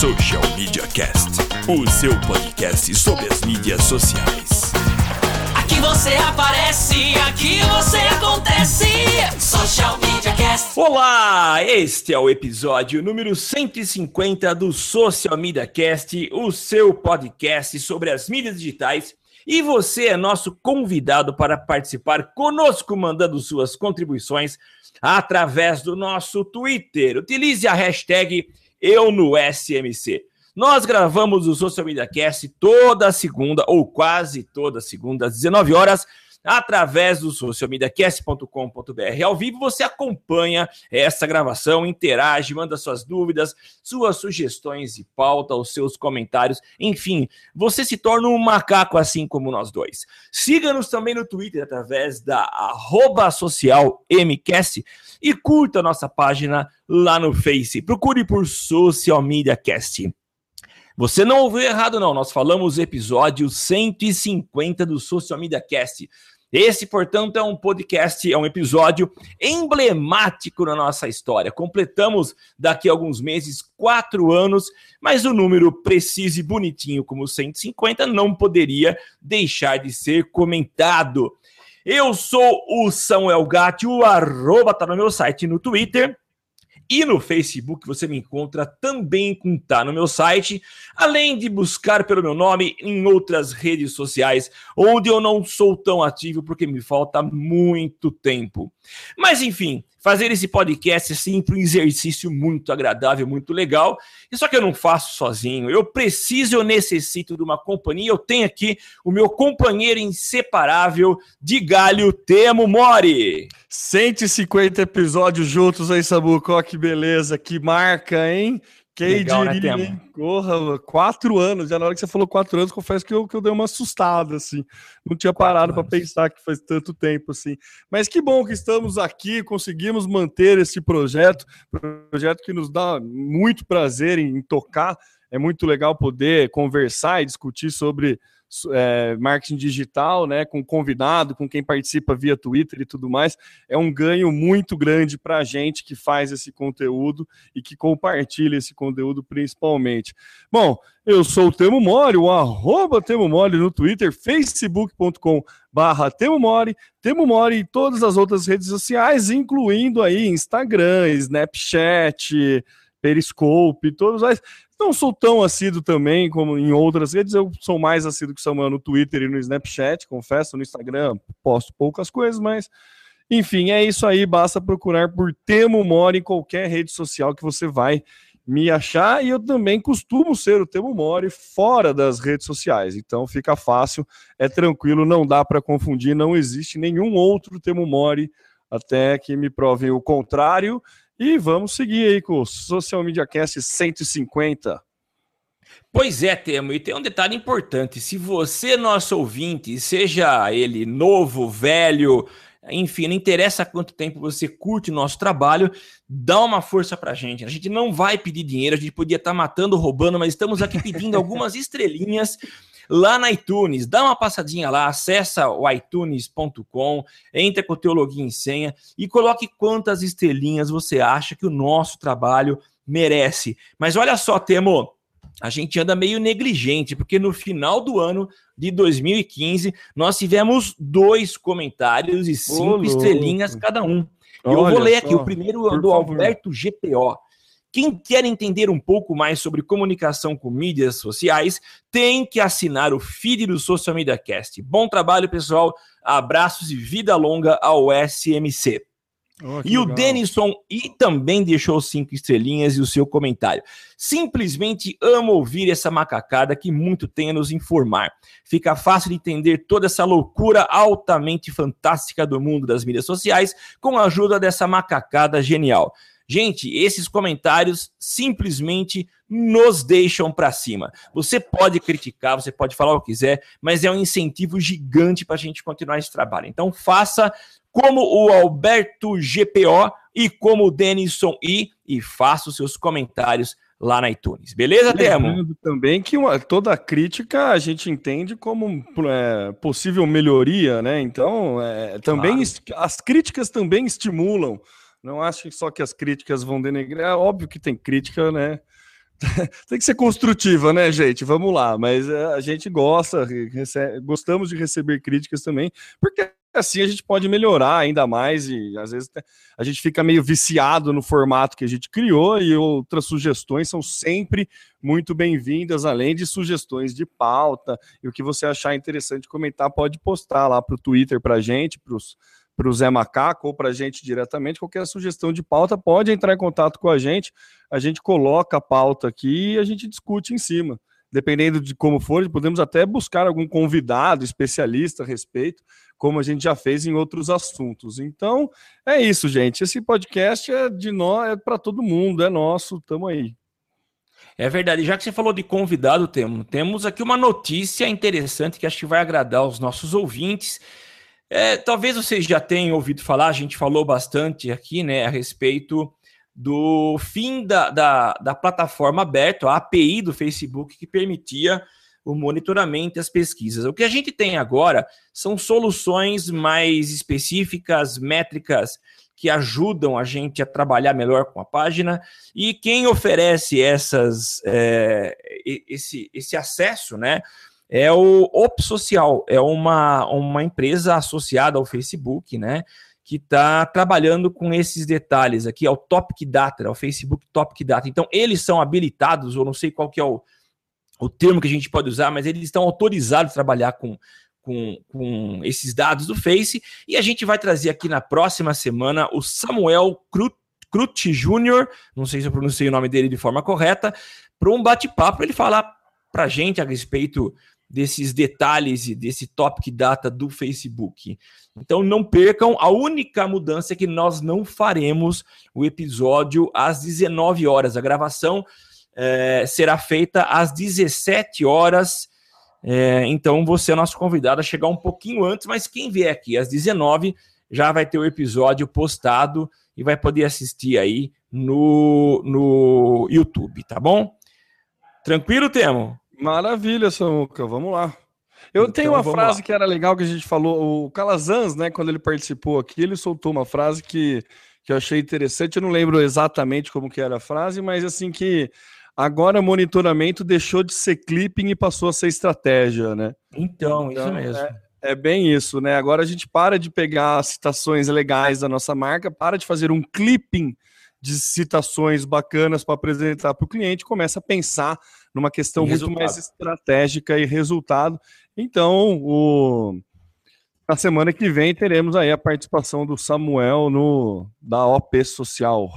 Social Media Cast, o seu podcast sobre as mídias sociais. Aqui você aparece, aqui você acontece. Social Media Cast. Olá, este é o episódio número 150 do Social Media Cast, o seu podcast sobre as mídias digitais. E você é nosso convidado para participar conosco, mandando suas contribuições através do nosso Twitter. Utilize a hashtag eu no SMC. Nós gravamos o Social Media Cast toda segunda, ou quase toda segunda, às 19 horas, através do socialmediacast.com.br. Ao vivo você acompanha essa gravação, interage, manda suas dúvidas, suas sugestões e pauta, os seus comentários, enfim, você se torna um macaco assim como nós dois. Siga-nos também no Twitter através da arroba social MCast e curta a nossa página lá no Face. Procure por Social Media Cast. Você não ouviu errado, não. Nós falamos episódio 150 do Social Media Cast. Esse, portanto, é um podcast, é um episódio emblemático na nossa história. Completamos daqui a alguns meses quatro anos, mas o número preciso e bonitinho como 150 não poderia deixar de ser comentado. Eu sou o Samuel Gatti, o arroba tá no meu site no Twitter. E no Facebook você me encontra também com tá no meu site, além de buscar pelo meu nome em outras redes sociais, onde eu não sou tão ativo porque me falta muito tempo. Mas enfim, fazer esse podcast é sempre um exercício muito agradável, muito legal. E só que eu não faço sozinho. Eu preciso, eu necessito de uma companhia. Eu tenho aqui o meu companheiro inseparável de galho, Temo Mori. 150 episódios juntos aí, Sabuco. Que beleza, que marca, hein? Quem Legal, diria, né? Porra, quatro anos. Já na hora que você falou quatro anos, confesso que eu, que eu dei uma assustada, assim. Não tinha parado para pensar que faz tanto tempo, assim. Mas que bom que estamos aqui, conseguimos manter esse projeto, projeto que nos dá muito prazer em, em tocar. É muito legal poder conversar e discutir sobre é, marketing digital, né, com convidado, com quem participa via Twitter e tudo mais, é um ganho muito grande para a gente que faz esse conteúdo e que compartilha esse conteúdo principalmente. Bom, eu sou o Temo Mori, o arroba Temo Mori no Twitter, facebook.com barra Temo Mori, Temo Mori e todas as outras redes sociais, incluindo aí Instagram, Snapchat, Periscope, todos mais. Não sou tão assíduo também como em outras redes, eu sou mais assíduo que Samuel no Twitter e no Snapchat, confesso, no Instagram posto poucas coisas, mas enfim, é isso aí, basta procurar por Temo Mori em qualquer rede social que você vai me achar, e eu também costumo ser o Temo Mori fora das redes sociais, então fica fácil, é tranquilo, não dá para confundir, não existe nenhum outro Temo Mori até que me provem o contrário, e vamos seguir aí com o Social Media Cast 150. Pois é, Temo, e tem um detalhe importante: se você, nosso ouvinte, seja ele novo, velho, enfim, não interessa quanto tempo você curte o nosso trabalho, dá uma força pra gente. A gente não vai pedir dinheiro, a gente podia estar tá matando, roubando, mas estamos aqui pedindo algumas estrelinhas lá na iTunes. Dá uma passadinha lá, acessa o iTunes.com, entra com o teu login e senha e coloque quantas estrelinhas você acha que o nosso trabalho merece. Mas olha só, Temo, a gente anda meio negligente, porque no final do ano de 2015 nós tivemos dois comentários e cinco estrelinhas cada um. Eu vou ler aqui, o primeiro é do Alberto GPO. Quem quer entender um pouco mais sobre comunicação com mídias sociais, tem que assinar o feed do Social Media Cast. Bom trabalho, pessoal. Abraços e vida longa ao SMC. Oh, e legal. o Denison e também deixou cinco estrelinhas e o seu comentário. Simplesmente amo ouvir essa macacada que muito tem a nos informar. Fica fácil de entender toda essa loucura altamente fantástica do mundo das mídias sociais com a ajuda dessa macacada genial. Gente, esses comentários simplesmente nos deixam para cima. Você pode criticar, você pode falar o que quiser, mas é um incentivo gigante para a gente continuar esse trabalho. Então faça como o Alberto GPO e como o Denison I e faça os seus comentários lá na iTunes. Beleza, Temo? Também que uma, toda crítica a gente entende como é, possível melhoria, né? Então, é, também claro. as críticas também estimulam. Não acho só que as críticas vão denegrar. É óbvio que tem crítica, né? tem que ser construtiva, né, gente? Vamos lá. Mas é, a gente gosta, gostamos de receber críticas também, porque assim a gente pode melhorar ainda mais e às vezes a gente fica meio viciado no formato que a gente criou e outras sugestões são sempre muito bem-vindas, além de sugestões de pauta e o que você achar interessante comentar pode postar lá para o Twitter para a gente, para o Zé Macaco ou para a gente diretamente, qualquer sugestão de pauta pode entrar em contato com a gente, a gente coloca a pauta aqui e a gente discute em cima dependendo de como for, podemos até buscar algum convidado especialista a respeito, como a gente já fez em outros assuntos. Então, é isso, gente. Esse podcast é de nós, é para todo mundo, é nosso, tamo aí. É verdade. Já que você falou de convidado, temos, temos aqui uma notícia interessante que acho que vai agradar os nossos ouvintes. É, talvez vocês já tenham ouvido falar, a gente falou bastante aqui, né, a respeito do fim da, da, da plataforma aberta, a API do Facebook, que permitia o monitoramento e as pesquisas. O que a gente tem agora são soluções mais específicas, métricas, que ajudam a gente a trabalhar melhor com a página. E quem oferece essas, é, esse, esse acesso, né? É o Op Social, é uma, uma empresa associada ao Facebook, né? que está trabalhando com esses detalhes aqui, é o Topic Data, é o Facebook Topic Data. Então, eles são habilitados, ou não sei qual que é o, o termo que a gente pode usar, mas eles estão autorizados a trabalhar com, com, com esses dados do Face. E a gente vai trazer aqui na próxima semana o Samuel Crut, Jr., não sei se eu pronunciei o nome dele de forma correta, para um bate-papo, ele falar para a gente a respeito desses detalhes e desse topic data do Facebook. Então não percam, a única mudança é que nós não faremos o episódio às 19 horas. A gravação é, será feita às 17 horas. É, então você é nosso convidado a chegar um pouquinho antes, mas quem vier aqui às 19 já vai ter o episódio postado e vai poder assistir aí no, no YouTube, tá bom? Tranquilo, Temo? Maravilha, Samuca, vamos lá. Eu então, tenho uma frase lá. que era legal que a gente falou, o Calazans, né, quando ele participou aqui, ele soltou uma frase que, que eu achei interessante, eu não lembro exatamente como que era a frase, mas assim que agora monitoramento deixou de ser clipping e passou a ser estratégia, né? Então, então isso mesmo. É, é bem isso, né? Agora a gente para de pegar citações legais da nossa marca, para de fazer um clipping de citações bacanas para apresentar para o cliente, começa a pensar numa questão muito mais estratégica e resultado. Então, o... na semana que vem teremos aí a participação do Samuel no da OP Social.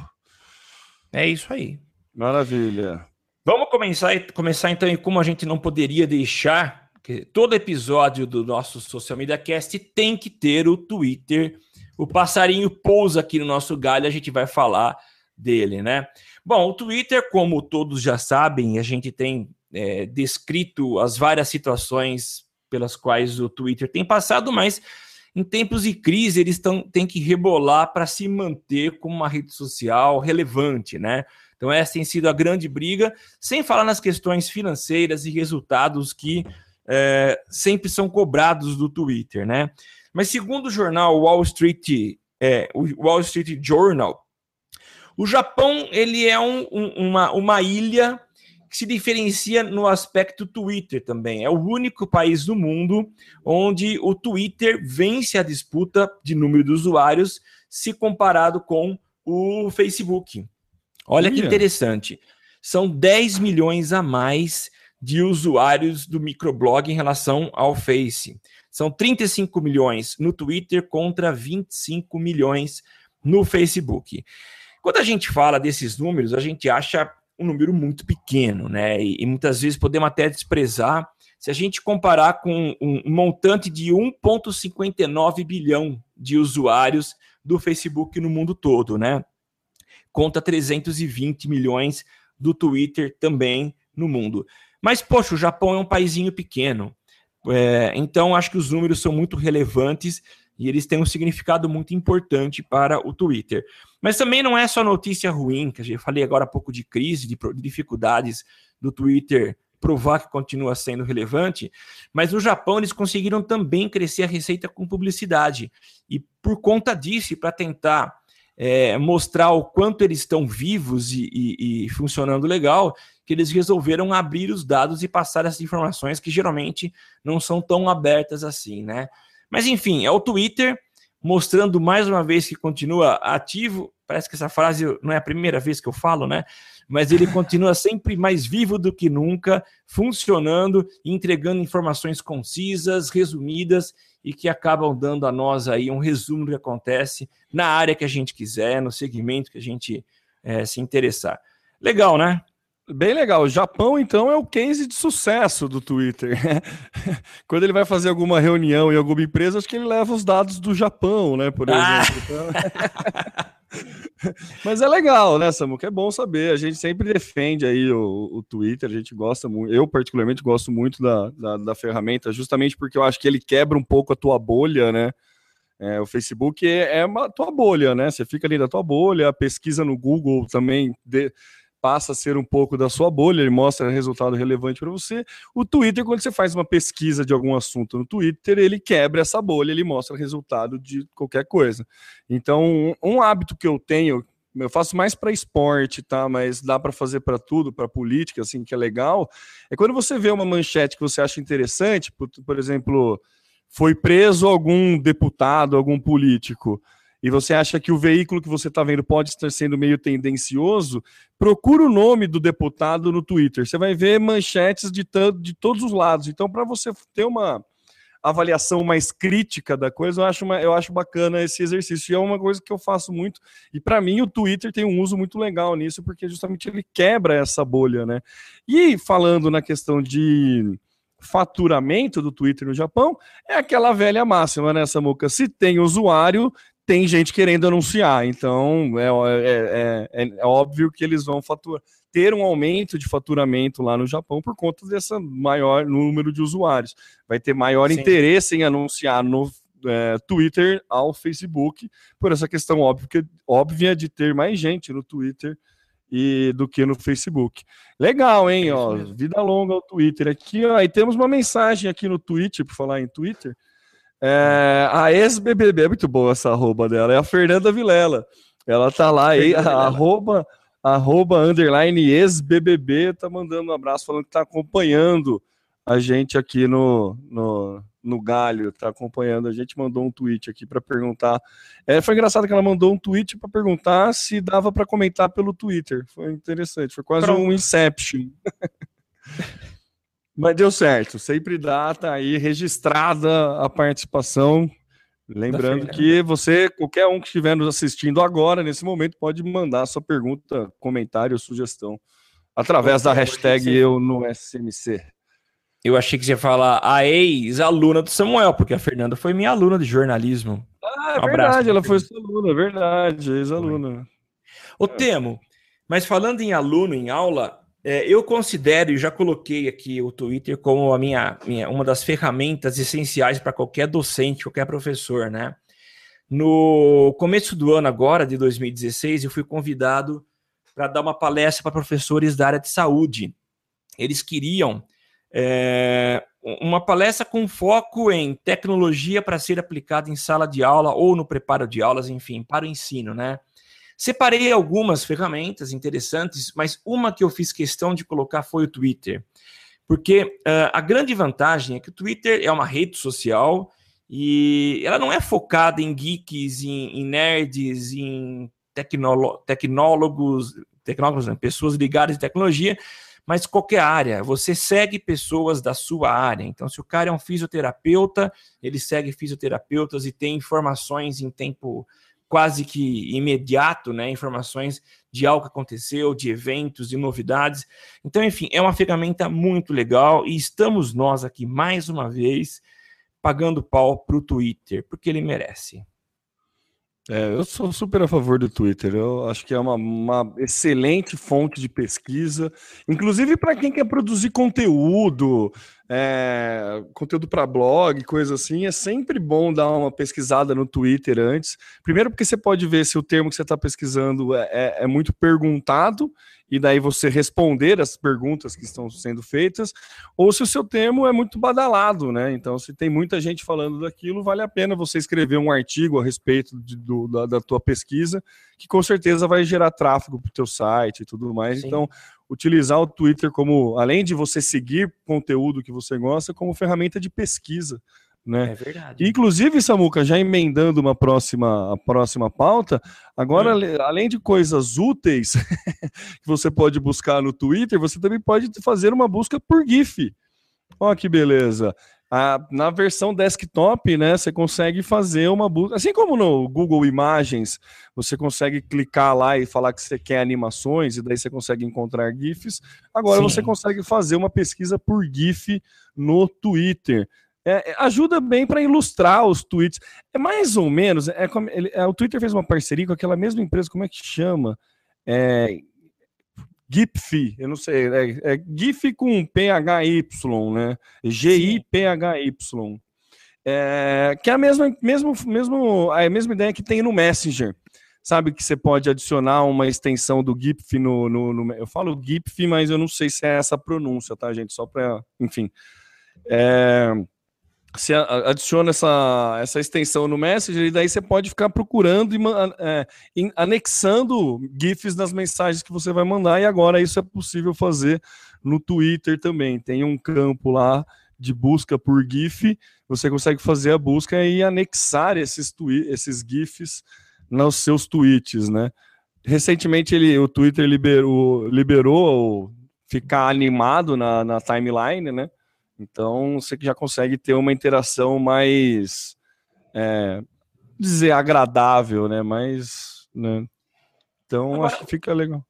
É isso aí. Maravilha. Vamos começar, começar então e como a gente não poderia deixar que todo episódio do nosso Social Media Cast tem que ter o Twitter. O passarinho pousa aqui no nosso galho, a gente vai falar dele, né? Bom, o Twitter, como todos já sabem, a gente tem é, descrito as várias situações pelas quais o Twitter tem passado, mas em tempos de crise eles têm que rebolar para se manter como uma rede social relevante, né? Então essa tem sido a grande briga, sem falar nas questões financeiras e resultados que é, sempre são cobrados do Twitter, né? Mas segundo o jornal Wall Street, é, o Wall Street Journal, o Japão ele é um, um, uma, uma ilha que se diferencia no aspecto Twitter também. É o único país do mundo onde o Twitter vence a disputa de número de usuários se comparado com o Facebook. Olha que interessante. São 10 milhões a mais de usuários do microblog em relação ao Face. São 35 milhões no Twitter contra 25 milhões no Facebook. Quando a gente fala desses números, a gente acha um número muito pequeno, né? E, e muitas vezes podemos até desprezar se a gente comparar com um, montante de 1,59 bilhão de usuários do Facebook no mundo todo, né? conta 320 milhões do Twitter também no mundo. Mas, poxa, o Japão é um paísinho pequeno. É, então, acho que os números são muito relevantes e eles têm um significado muito importante para o Twitter. Mas também não é só notícia ruim, que eu falei agora há pouco de crise, de, de dificuldades do Twitter provar que continua sendo relevante, mas no Japão eles conseguiram também crescer a receita com publicidade. E por conta disso, para tentar é, mostrar o quanto eles estão vivos e, e, e, funcionando legal, que eles resolveram abrir os dados e passar essas informações que geralmente não são tão abertas assim, né? Mas enfim, é o Twitter mostrando mais uma vez que continua ativo. Parece que essa frase não é a primeira vez que eu falo, né? Mas ele continua sempre mais vivo do que nunca, funcionando, entregando informações concisas, resumidas e que acabam dando a nós aí um resumo do que acontece na área que a gente quiser, no segmento que a gente é, se interessar. Legal, né? Bem legal. O Japão, então, é o case de sucesso do Twitter. Quando ele vai fazer alguma reunião em alguma empresa, acho que ele leva os dados do Japão, né? Por ah! exemplo. Ah. Mas é legal, né, Samuca? É bom saber. A gente sempre defende aí o, o Twitter, a gente gosta muito. Eu, particularmente, gosto muito da, da, da, ferramenta, justamente porque eu acho que ele quebra um pouco a tua bolha, né? É, o Facebook é, é uma tua bolha, né? Você fica ali da tua bolha, a pesquisa no Google também. De passa a ser um pouco da sua bolha, ele mostra resultado relevante para você. O Twitter, quando você faz uma pesquisa de algum assunto no Twitter, ele quebra essa bolha, ele mostra resultado de qualquer coisa. Então, um, hábito que eu tenho, eu faço mais para esporte, tá? Mas dá para fazer para tudo, para política, assim, que é legal. É quando você vê uma manchete que você acha interessante, por, por exemplo, foi preso algum deputado, algum político e você acha que o veículo que você está vendo pode estar sendo meio tendencioso, procura o nome do deputado no Twitter. Você vai ver manchetes de, de todos os lados. Então, para você ter uma avaliação mais crítica da coisa, eu acho, uma, eu acho bacana esse exercício. E é uma coisa que eu faço muito. E para mim, o Twitter tem um uso muito legal nisso, porque justamente ele quebra essa bolha, né? E falando na questão de faturamento do Twitter no Japão, é aquela velha máxima, né, Samuca? Se tem usuário, tem gente querendo anunciar. Então, é, é, é, é, óbvio que eles vão faturar, ter um aumento de faturamento lá no Japão por conta desse maior número de usuários. Vai ter maior Sim. interesse em anunciar no é, Twitter ao Facebook, por essa questão óbvia, óbvia de ter mais gente no Twitter e do que no Facebook. Legal, hein? ó, vida longa ao Twitter. Aqui, ó, e temos uma mensagem aqui no Twitter, por falar em Twitter. É, a ex-BBB, é muito boa essa arroba dela, é a Fernanda Vilela. Ela tá lá aí, arroba, arroba, underline ex-BBB, tá mandando um abraço, falando que tá acompanhando a gente aqui no, no, no Galho, tá acompanhando. A gente mandou um tweet aqui para perguntar. É, foi engraçado que ela mandou um tweet para perguntar se dava para comentar pelo Twitter. Foi interessante, foi quase Pronto. um Inception. Mas deu certo, sempre dá, tá aí registrada a participação. Lembrando que você, qualquer um que estiver nos assistindo agora, nesse momento, pode mandar sua pergunta, comentário, sugestão através da hashtag eu no SMC. Eu achei que você ia falar a ex-aluna do Samuel, porque a Fernanda foi minha aluna de jornalismo. Ah, é um verdade, ela foi sua aluna, é verdade, ex-aluna. Ô, Temo, mas falando em aluno em aula, é, eu considero e já coloquei aqui o Twitter como a minha, minha uma das ferramentas essenciais para qualquer docente, qualquer professor, né? No começo do ano agora, de 2016, eu fui convidado para dar uma palestra para professores da área de saúde. Eles queriam é, uma palestra com foco em tecnologia para ser aplicada em sala de aula ou no preparo de aulas, enfim, para o ensino, né? Separei algumas ferramentas interessantes, mas uma que eu fiz questão de colocar foi o Twitter. Porque uh, a grande vantagem é que o Twitter é uma rede social e ela não é focada em geeks, em, em nerds, em tecnólogos, tecnólogos, pessoas ligadas em tecnologia, mas qualquer área. Você segue pessoas da sua área. Então, se o cara é um fisioterapeuta, ele segue fisioterapeutas e tem informações em tempo quase que imediato, né? Informações de algo que aconteceu, de eventos, de novidades. Então, enfim, é uma ferramenta muito legal e estamos nós aqui mais uma vez pagando pau para o Twitter, porque ele merece. É, eu sou super a favor do Twitter. Eu acho que é uma, uma excelente fonte de pesquisa, inclusive para quem quer produzir conteúdo, é, conteúdo para blog, coisa assim. É sempre bom dar uma pesquisada no Twitter antes. Primeiro, porque você pode ver se o termo que você está pesquisando é, é, é muito perguntado e daí você responder as perguntas que estão sendo feitas, ou se o seu termo é muito badalado, né? Então, se tem muita gente falando daquilo, vale a pena você escrever um artigo a respeito de, do, da, da, tua pesquisa, que com certeza vai gerar tráfego para o teu site e tudo mais. Sim. Então, utilizar o Twitter como, além de você seguir conteúdo que você gosta, como ferramenta de pesquisa. Né? É verdade. Inclusive, Samuca, já emendando uma próxima, a próxima pauta, agora, é. além de coisas úteis que você pode buscar no Twitter, você também pode fazer uma busca por GIF. Olha que beleza. Na versão desktop, né, você consegue fazer uma busca. Assim como no Google Imagens, você consegue clicar lá e falar que você quer animações, e daí você consegue encontrar GIFs. Agora Sim. você consegue fazer uma pesquisa por GIF no Twitter. É, é, ajuda bem para ilustrar os tweets. É mais ou menos. É, como, ele, é, o Twitter fez uma parceria com aquela mesma empresa, como é que chama? É, GIPFI, eu não sei, é, é GIF com PHY, né? G-I-P-H-Y. É, que é a mesma, mesmo, mesmo, a mesma ideia que tem no Messenger. Sabe que você pode adicionar uma extensão do GIPF no, no, no Eu falo GIPF, mas eu não sei se é essa pronúncia, tá, gente? Só para. Enfim. É, você adiciona essa, essa extensão no Messenger e daí você pode ficar procurando e é, anexando GIFs nas mensagens que você vai mandar. E agora isso é possível fazer no Twitter também. Tem um campo lá de busca por GIF. Você consegue fazer a busca e anexar esses, esses GIFs nos seus tweets, né? Recentemente ele, o Twitter liberou, liberou ficar animado na, na timeline, né? Então você já consegue ter uma interação mais é, dizer agradável, né? Mais, né? Então Agora, acho que fica legal.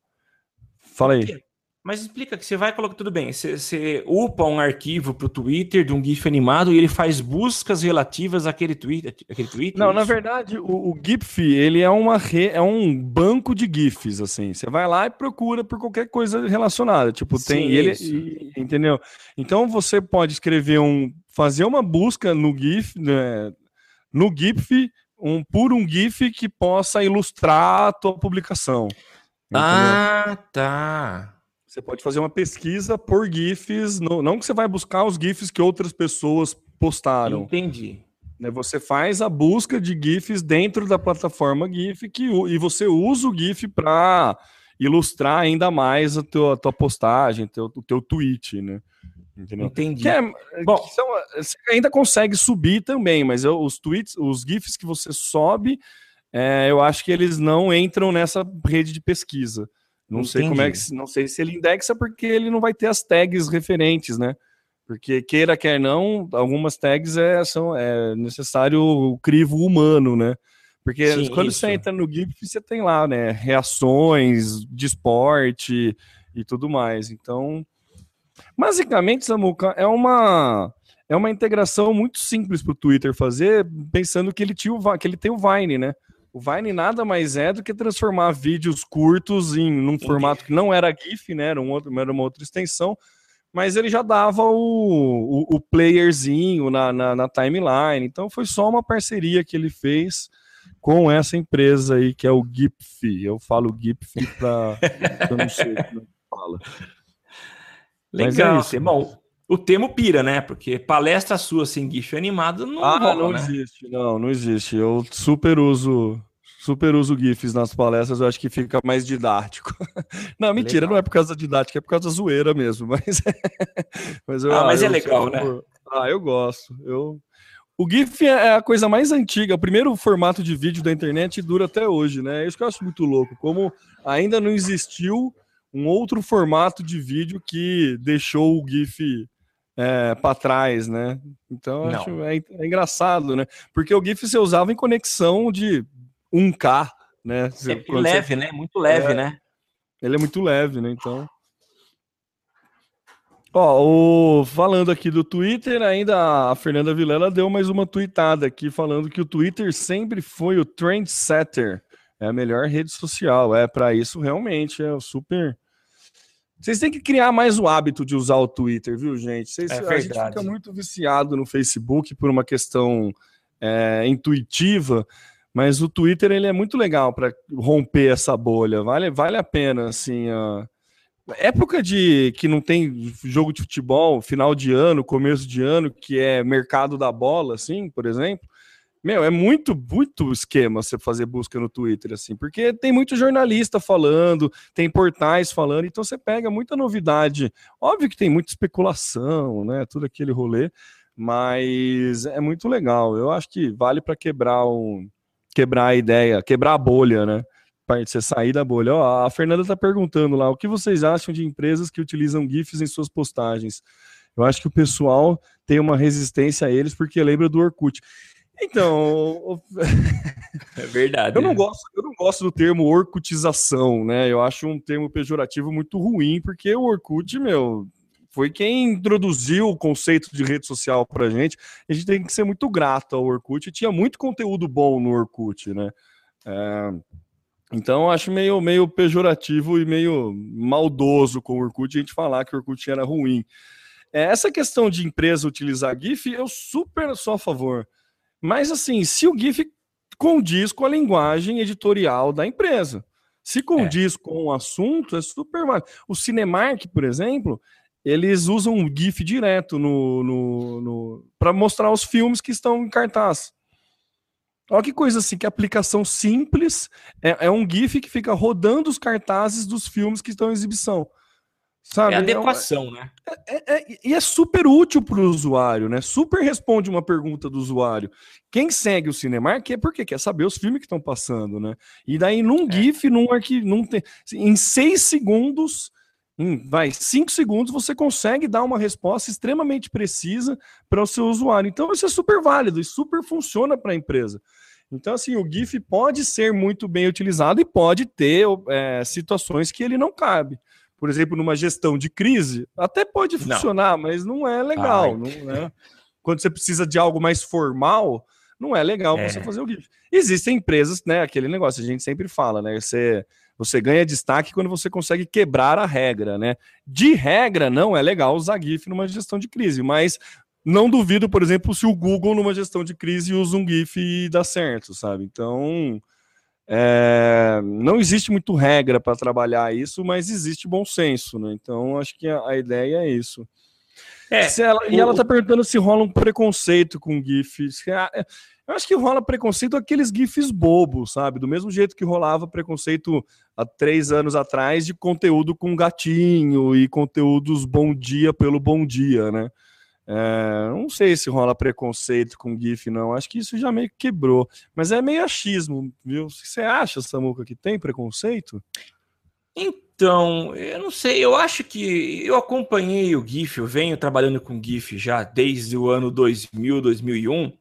Fala aí. Mas explica que você vai colocar tudo bem. Você, você upa um arquivo para o Twitter de um GIF animado e ele faz buscas relativas àquele tweet. Àquele tweet Não, isso? na verdade, o, o GIF ele é uma re, é um banco de GIFs assim. Você vai lá e procura por qualquer coisa relacionada. Tipo Sim, tem ele, e, entendeu? Então você pode escrever um, fazer uma busca no GIF, né, no GIF, um por um GIF que possa ilustrar a tua publicação. Entendeu? Ah, tá. Você pode fazer uma pesquisa por GIFs, não que você vai buscar os GIFs que outras pessoas postaram. Entendi. Né, você faz a busca de GIFs dentro da plataforma GIF que, e você usa o GIF para ilustrar ainda mais a tua, a tua postagem, teu, o teu tweet, né? Entendeu? Entendi. É, Bom, são, você ainda consegue subir também, mas eu, os tweets, os GIFs que você sobe, é, eu acho que eles não entram nessa rede de pesquisa. Não Entendi. sei como é que, não sei se ele indexa porque ele não vai ter as tags referentes, né? Porque queira quer não, algumas tags é, são é necessário o crivo humano, né? Porque Sim, quando isso. você entra no GIF, você tem lá, né, reações de esporte e tudo mais. Então, basicamente, Samuca, é uma é uma integração muito simples para o Twitter fazer, pensando que ele tinha o, que ele tem o Vine, né? O Vine nada mais é do que transformar vídeos curtos em num formato que não era GIF, né? Era, um outro, era uma outra extensão, mas ele já dava o, o, o playerzinho na, na, na, timeline. Então foi só uma parceria que ele fez com essa empresa aí, que é o GIF. Eu falo GIF para. eu não sei como é fala. Legal. Mas é isso. Bom, o termo pira, né? Porque palestra sua sem GIF animado não Ah, rola, não né? existe, não, não existe. Eu super uso super uso GIFs nas palestras, eu acho que fica mais didático. não, mentira, legal. não é por causa da didática, é por causa da zoeira mesmo, mas mas, eu, ah, mas é legal, né? Ah, eu gosto. Eu o GIF é a coisa mais antiga, o primeiro formato de vídeo da internet dura até hoje, né? É isso que eu acho muito louco, como ainda não existiu um outro formato de vídeo que deixou o GIF é, para trás, né? Então acho, é, é, engraçado, né? Porque o GIF você usava em conexão de 1K, né? É leve, você... né? Muito leve, é, né? Ele é muito leve, né? Então. Ó, o, falando aqui do Twitter, ainda a Fernanda Vilela deu mais uma tweetada aqui falando que o Twitter sempre foi o trendsetter. É a melhor rede social. É para isso realmente é o super. Vocês têm que criar mais o hábito de usar o Twitter, viu, gente? Vocês, é a gente fica muito viciado no Facebook por uma questão é, intuitiva, mas o Twitter ele é muito legal para romper essa bolha. Vale, vale a pena, assim. Uh, Época de que não tem jogo de futebol, final de ano, começo de ano, que é mercado da bola, assim, por exemplo. Meu, é muito, muito esquema você fazer busca no Twitter, assim, porque tem muito jornalista falando, tem portais falando, então você pega muita novidade. Óbvio que tem muita especulação, né? Tudo aquele rolê, mas é muito legal. Eu acho que vale para quebrar um, quebrar a ideia, quebrar a bolha, né? parte você sair da bolha. Ó, a Fernanda está perguntando lá, o que vocês acham de empresas que utilizam GIFs em suas postagens? Eu acho que o pessoal tem uma resistência a eles porque lembra do Orkut. Então, é verdade. Eu não né? gosto, eu não gosto do termo orcutização, né? Eu acho um termo pejorativo muito ruim, porque o Orkut, meu, foi quem introduziu o conceito de rede social pra gente. A gente tem que ser muito grato ao Orkut. Tinha muito conteúdo bom no Orkut, né? É, então, acho meio, meio pejorativo e meio maldoso com o Orkut a gente falar que o Orkut era ruim. É, essa questão de empresa utilizar GIF, eu super sou a favor. Mas, assim, se o GIF condiz com a linguagem editorial da empresa. Se condiz é. com o assunto, é super válido. O Cinemark, por exemplo, eles usam um GIF direto no, no, no para mostrar os filmes que estão em cartaz. Olha que coisa assim, que aplicação simples. É, é, um GIF que fica rodando os cartazes dos filmes que estão em exibição. Sabe? É adequação, é né? É, é, e é super útil para o usuário, né? Super responde uma pergunta do usuário. Quem segue o Cinemark é porque quer saber os filmes que estão passando, né? E daí num é. GIF, num arquivo, num tem, em seis segundos, em, vai, cinco segundos, você consegue dar uma resposta extremamente precisa para o seu usuário. Então isso é super válido e super funciona para a empresa. Então, assim, o GIF pode ser muito bem utilizado e pode ter é, situações que ele não cabe. Por exemplo, numa gestão de crise, até pode funcionar, não. mas não é legal. Não, né? Quando você precisa de algo mais formal, não é legal é. você fazer o GIF. Existem empresas, né? Aquele negócio, a gente sempre fala, né? Você, você ganha destaque quando você consegue quebrar a regra, né? De regra, não é legal usar GIF numa gestão de crise, mas não duvido, por exemplo, se o Google, numa gestão de crise, usa um GIF e dá certo, sabe? Então, é, não existe muito regra para trabalhar isso, mas existe bom senso, né? Então, acho que a, a ideia é isso. É, ela. E ela está perguntando se rola um preconceito com GIFs. É, eu acho que rola preconceito aqueles GIFs bobos, sabe? Do mesmo jeito que rolava preconceito há três anos atrás de conteúdo com gatinho e conteúdos bom dia pelo bom dia, né? É, não sei se rola preconceito com GIF, não. Acho que isso já meio que quebrou. Mas é meio achismo, viu? Você acha, Samuca, que tem preconceito? Então, eu não sei. Eu acho que eu acompanhei o GIF, eu venho trabalhando com GIF já desde o ano 2000, 2001,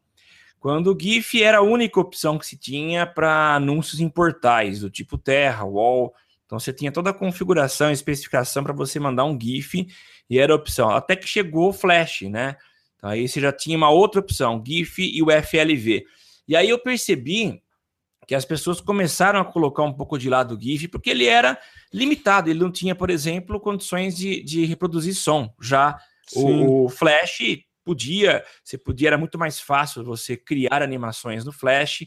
quando o GIF era a única opção que se tinha para anúncios em portais, do tipo Terra, Wall. Então, você tinha toda a configuração e especificação para você mandar um GIF e era opção. Até que chegou o Flash, né? Então, aí você já tinha uma outra opção, GIF e o FLV. E aí eu percebi que as pessoas começaram a colocar um pouco de lado o GIF, porque ele era limitado, ele não tinha, por exemplo, condições de, de reproduzir som. Já o, o, Flash podia, você podia, era muito mais fácil você criar animações no Flash,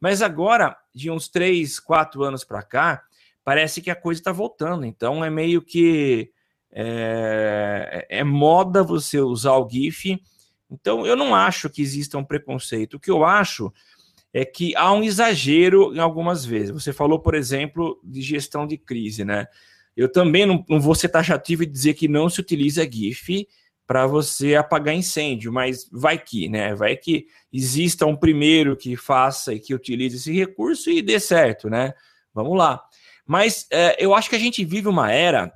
mas agora, de uns 3, 4 anos para cá, parece que a coisa está voltando, então é meio que é, é, moda você usar o GIF. Então, eu não acho que exista um preconceito. O que eu acho é que há um exagero em algumas vezes. Você falou, por exemplo, de gestão de crise, né? Eu também não, não vou ser taxativo e dizer que não se utiliza GIF para você apagar incêndio, mas vai que, né? Vai que exista um primeiro que faça e que utilize esse recurso e dê certo, né? Vamos lá. Mas é, eu acho que a gente vive uma era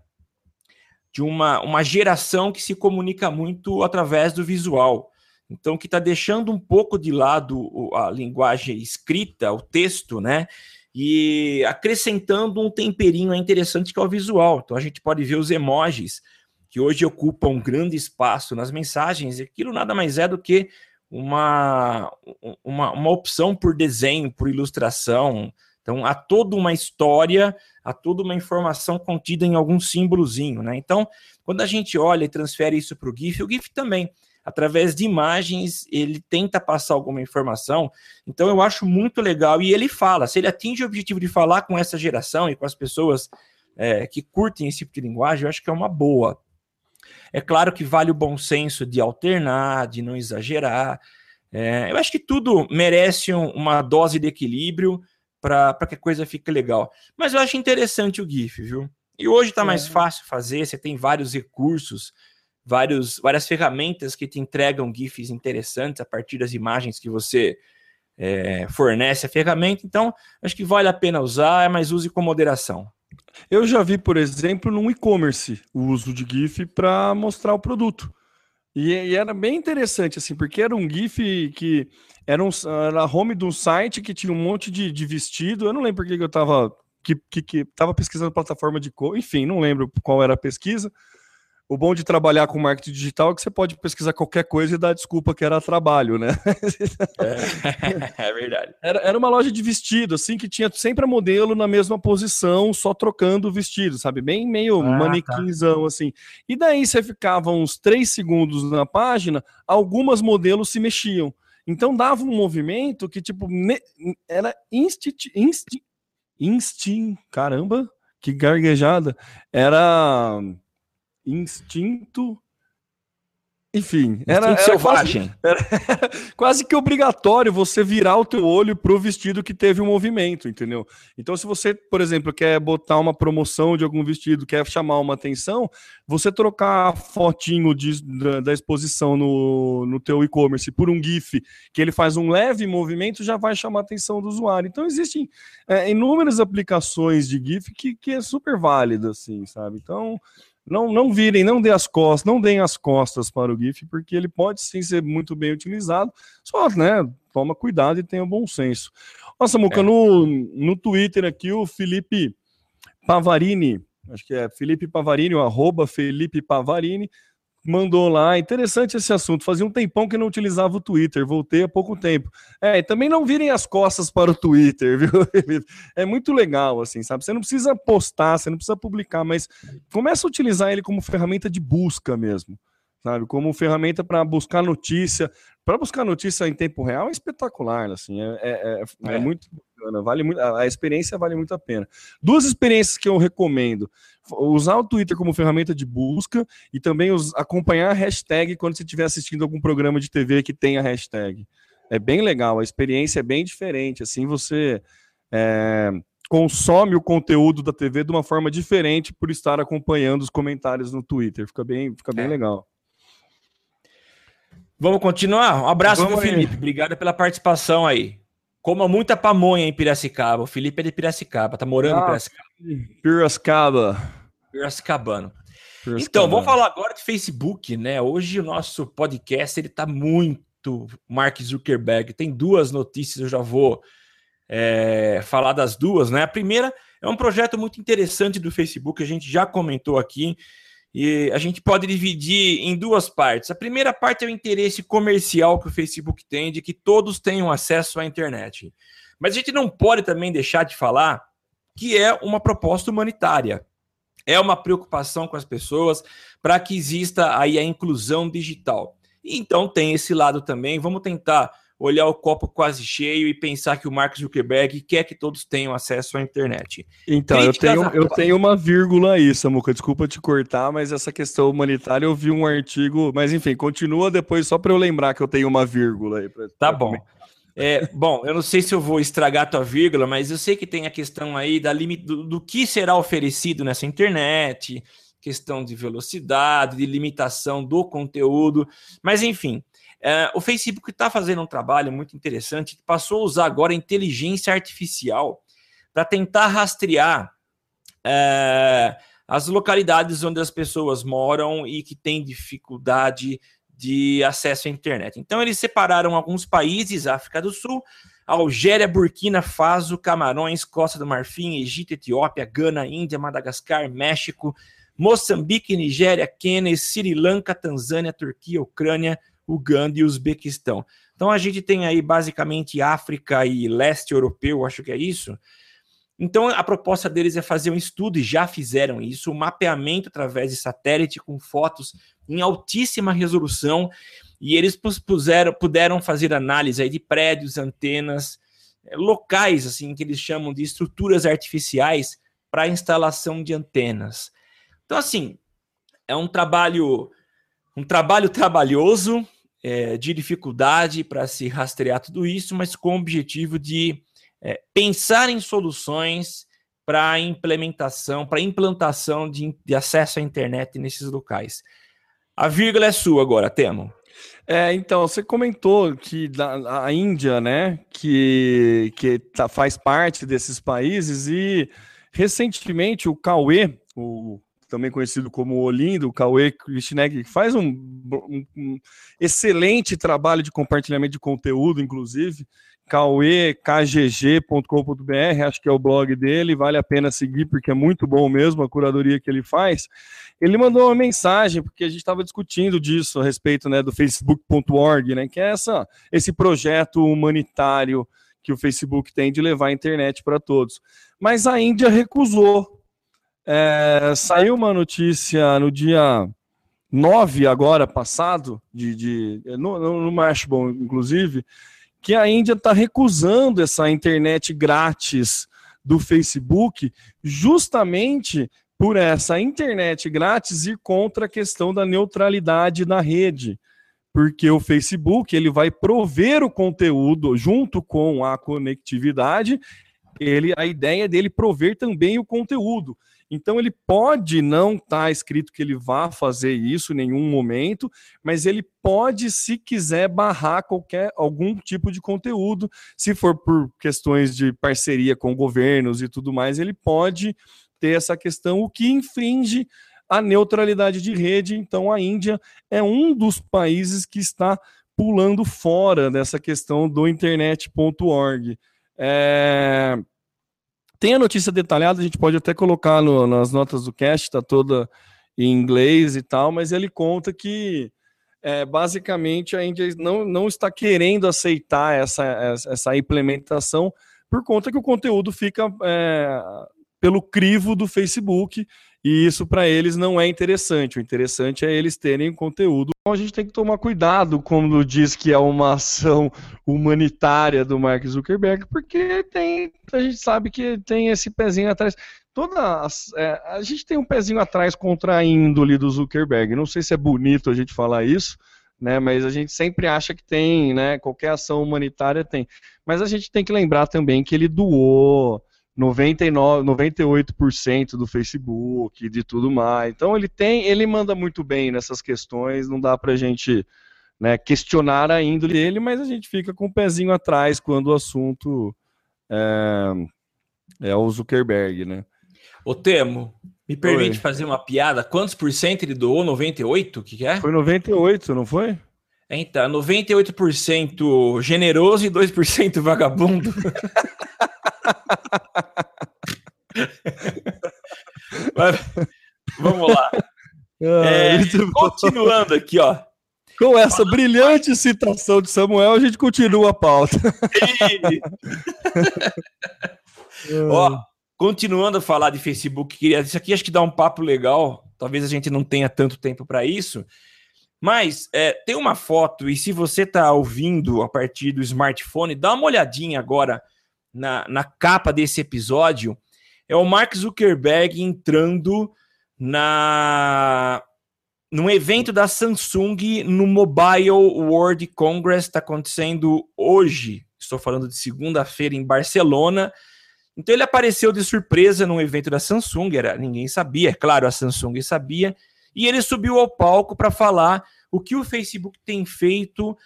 de uma, uma geração que se comunica muito através do visual. Então, que está deixando um pouco de lado a linguagem escrita, o texto, né? E acrescentando um temperinho interessante que é o visual. Então, a gente pode ver os emojis, que hoje ocupa um grande espaço nas mensagens, e aquilo nada mais é do que uma, uma, uma opção por desenho, por ilustração. Então, há toda uma história, há toda uma informação contida em algum símbolozinho, né? Então, quando a gente olha e transfere isso para o GIF, o GIF também, através de imagens, ele tenta passar alguma informação. Então, eu acho muito legal. E ele fala, se ele atinge o objetivo de falar com essa geração e com as pessoas é, que curtem esse tipo de linguagem, eu acho que é uma boa. É claro que vale o bom senso de alternar, de não exagerar. É, eu acho que tudo merece um, uma dose de equilíbrio para que a coisa fique legal. Mas eu acho interessante o GIF, viu? E hoje está mais é. fácil fazer, você tem vários recursos, vários, várias ferramentas que te entregam GIFs interessantes a partir das imagens que você é, fornece a ferramenta. Então, acho que vale a pena usar, mas use com moderação. Eu já vi, por exemplo, no e-commerce o uso de GIF para mostrar o produto. E, e, era bem interessante, assim, porque era um GIF que era, um, era home de um site que tinha um monte de, de vestido. Eu não lembro porque que eu estava que, que, que pesquisando plataforma de cor, enfim, não lembro qual era a pesquisa. O bom de trabalhar com marketing digital é que você pode pesquisar qualquer coisa e dar desculpa que era trabalho, né? É, é verdade. Era, era, uma loja de vestido, assim, que tinha sempre a modelo na mesma posição, só trocando o vestido, sabe? Bem meio ah, manequinzão, tá. assim. E daí você ficava uns três segundos na página, algumas modelos se mexiam. Então dava um movimento que, tipo, era instintivo. Instinct, instinct, caramba, que garguejada. Era instinto. Enfim, era, era selvagem. Quase, era quase que obrigatório você virar o teu olho pro vestido que teve um movimento, entendeu? Então, se você, por exemplo, quer botar uma promoção de algum vestido, quer chamar uma atenção, você trocar a fotinho de, da, da, exposição no, no teu e-commerce por um GIF, que ele faz um leve movimento, já vai chamar a atenção do usuário. Então, existem é, inúmeras aplicações de GIF que, que é super válida, assim, sabe? Então, não, não virem, não dê as costas, não deem as costas para o GIF, porque ele pode sim ser muito bem utilizado. Só, né, toma cuidado e tenha bom senso. Nossa, Muca, é. no, no Twitter aqui, o Felipe Pavarini, acho que é Felipe Pavarini, o arroba Felipe Pavarini, mandou lá. Interessante esse assunto. Fazia um tempão que não utilizava o Twitter, voltei há pouco tempo. É, e também não virem as costas para o Twitter, viu? É muito legal, assim, sabe? Você não precisa postar, você não precisa publicar, mas começa a utilizar ele como ferramenta de busca mesmo, sabe? Como ferramenta para buscar notícia. Para buscar notícia em tempo real é espetacular, assim, é, é, é, é muito bacana, vale muito, a experiência vale muito a pena. Duas experiências que eu recomendo usar o Twitter como ferramenta de busca e também os, acompanhar a hashtag quando você estiver assistindo algum programa de TV que tenha hashtag. É bem legal, a experiência é bem diferente. Assim você é, consome o conteúdo da TV de uma forma diferente por estar acompanhando os comentários no Twitter. Fica bem, fica bem é. legal. Vamos continuar? Um abraço, meu Felipe. Obrigado pela participação aí. Coma muita pamonha em Piracicaba. O Felipe é de Piracicaba, tá morando ah, em Piracicaba. Piracicaba. Piracicabano. Então, vamos falar agora de Facebook, né? Hoje o nosso podcast ele tá muito Mark Zuckerberg. Tem duas notícias, eu já vou é, falar das duas, né? A primeira é um projeto muito interessante do Facebook, a gente já comentou aqui, e a gente pode dividir em duas partes. A primeira parte é o interesse comercial que o Facebook tem de que todos tenham acesso à internet. Mas a gente não pode também deixar de falar que é uma proposta humanitária. É uma preocupação com as pessoas para que exista aí a inclusão digital. Então tem esse lado também. Vamos tentar olhar o copo quase cheio e pensar que o Mark Zuckerberg quer que todos tenham acesso à internet. Então, eu tenho, eu tenho uma vírgula aí, Samuca, desculpa te cortar, mas essa questão humanitária eu vi um artigo, mas enfim, continua depois só para eu lembrar que eu tenho uma vírgula aí. Pra, tá bom. É, bom, eu não sei se eu vou estragar a tua vírgula, mas eu sei que tem a questão aí da limite, do, do que será oferecido nessa internet, questão de velocidade, de limitação do conteúdo, mas enfim, é, o Facebook está fazendo um trabalho muito interessante, passou a usar agora inteligência artificial para tentar rastrear é, as localidades onde as pessoas moram e que têm dificuldade de acesso à internet. Então, eles separaram alguns países, África do Sul, Algéria, Burkina Faso, Camarões, Costa do Marfim, Egito, Etiópia, Gana, Índia, Madagascar, México, Moçambique, Nigéria, Quênia, Sri Lanka, Tanzânia, Turquia, Ucrânia, Uganda e Uzbequistão. Então a gente tem aí basicamente África e leste europeu, acho que é isso. Então a proposta deles é fazer um estudo, e já fizeram isso, um mapeamento através de satélite com fotos em altíssima resolução, e eles puseram, puderam fazer análise aí de prédios, antenas, eh, locais, assim, que eles chamam de estruturas artificiais para instalação de antenas. Então, assim, é um trabalho, um trabalho trabalhoso, é, de dificuldade para se rastrear tudo isso, mas com o objetivo de é, pensar em soluções para implementação, para implantação de, de, acesso à internet nesses locais. A vírgula é sua agora, Temo. É, então, você comentou que da, a Índia, né, que, que tá, faz parte desses países e recentemente o Cauê, o também conhecido como Olindo, Cauê Krishneg, faz um, um, um, excelente trabalho de compartilhamento de conteúdo, inclusive, cauekgg.com.br, acho que é o blog dele, vale a pena seguir porque é muito bom mesmo a curadoria que ele faz. Ele mandou uma mensagem porque a gente estava discutindo disso a respeito, né, do facebook.org, né, que é essa esse projeto humanitário que o Facebook tem de levar a internet para todos. Mas a Índia recusou. É, saiu uma notícia no dia 9 agora passado, de, de no, no Mashbone, inclusive, que a Índia está recusando essa internet grátis do Facebook, justamente por essa internet grátis ir contra a questão da neutralidade da rede, porque o Facebook ele vai prover o conteúdo junto com a conectividade, ele a ideia dele prover também o conteúdo. Então ele pode não estar tá escrito que ele vá fazer isso em nenhum momento, mas ele pode, se quiser, barrar qualquer algum tipo de conteúdo, se for por questões de parceria com governos e tudo mais, ele pode ter essa questão, o que infringe a neutralidade de rede. Então a Índia é um dos países que está pulando fora dessa questão do internet.org. É... Tem a notícia detalhada, a gente pode até colocar no, nas notas do cast, está toda em inglês e tal, mas ele conta que é, basicamente a Índia não, não está querendo aceitar essa, essa implementação por conta que o conteúdo fica é, pelo crivo do Facebook e isso para eles não é interessante. O interessante é eles terem conteúdo. Então a gente tem que tomar cuidado quando diz que é uma ação humanitária do Mark Zuckerberg, porque tem, a gente sabe que tem esse pezinho atrás. Toda é, a gente tem um pezinho atrás contra a índole do Zuckerberg. Não sei se é bonito a gente falar isso, né? Mas a gente sempre acha que tem, né? Qualquer ação humanitária tem. Mas a gente tem que lembrar também que ele doou 99, 98% do Facebook, de tudo mais. Então ele tem, ele manda muito bem nessas questões, não dá pra gente né, questionar a índole dele, mas a gente fica com o pezinho atrás quando o assunto é, é o Zuckerberg, né? Ô Temo, me permite Oi. fazer uma piada? Quantos por cento ele doou? 98? O que, que é? Foi 98, não foi? Então, 98% generoso e 2% vagabundo. Mas, vamos lá. É, continuando aqui, ó. Com essa brilhante citação de Samuel, a gente continua a pauta. ó, continuando a falar de Facebook, queria isso aqui acho que dá um papo legal. Talvez a gente não tenha tanto tempo para isso. Mas é, tem uma foto, e se você está ouvindo a partir do smartphone, dá uma olhadinha agora na, na capa desse episódio é o Mark Zuckerberg entrando na num evento da Samsung no Mobile World Congress, está acontecendo hoje. Estou falando de segunda-feira em Barcelona. Então ele apareceu de surpresa num evento da Samsung, era, ninguém sabia, é claro, a Samsung sabia, e ele subiu ao palco para falar o que o Facebook tem feito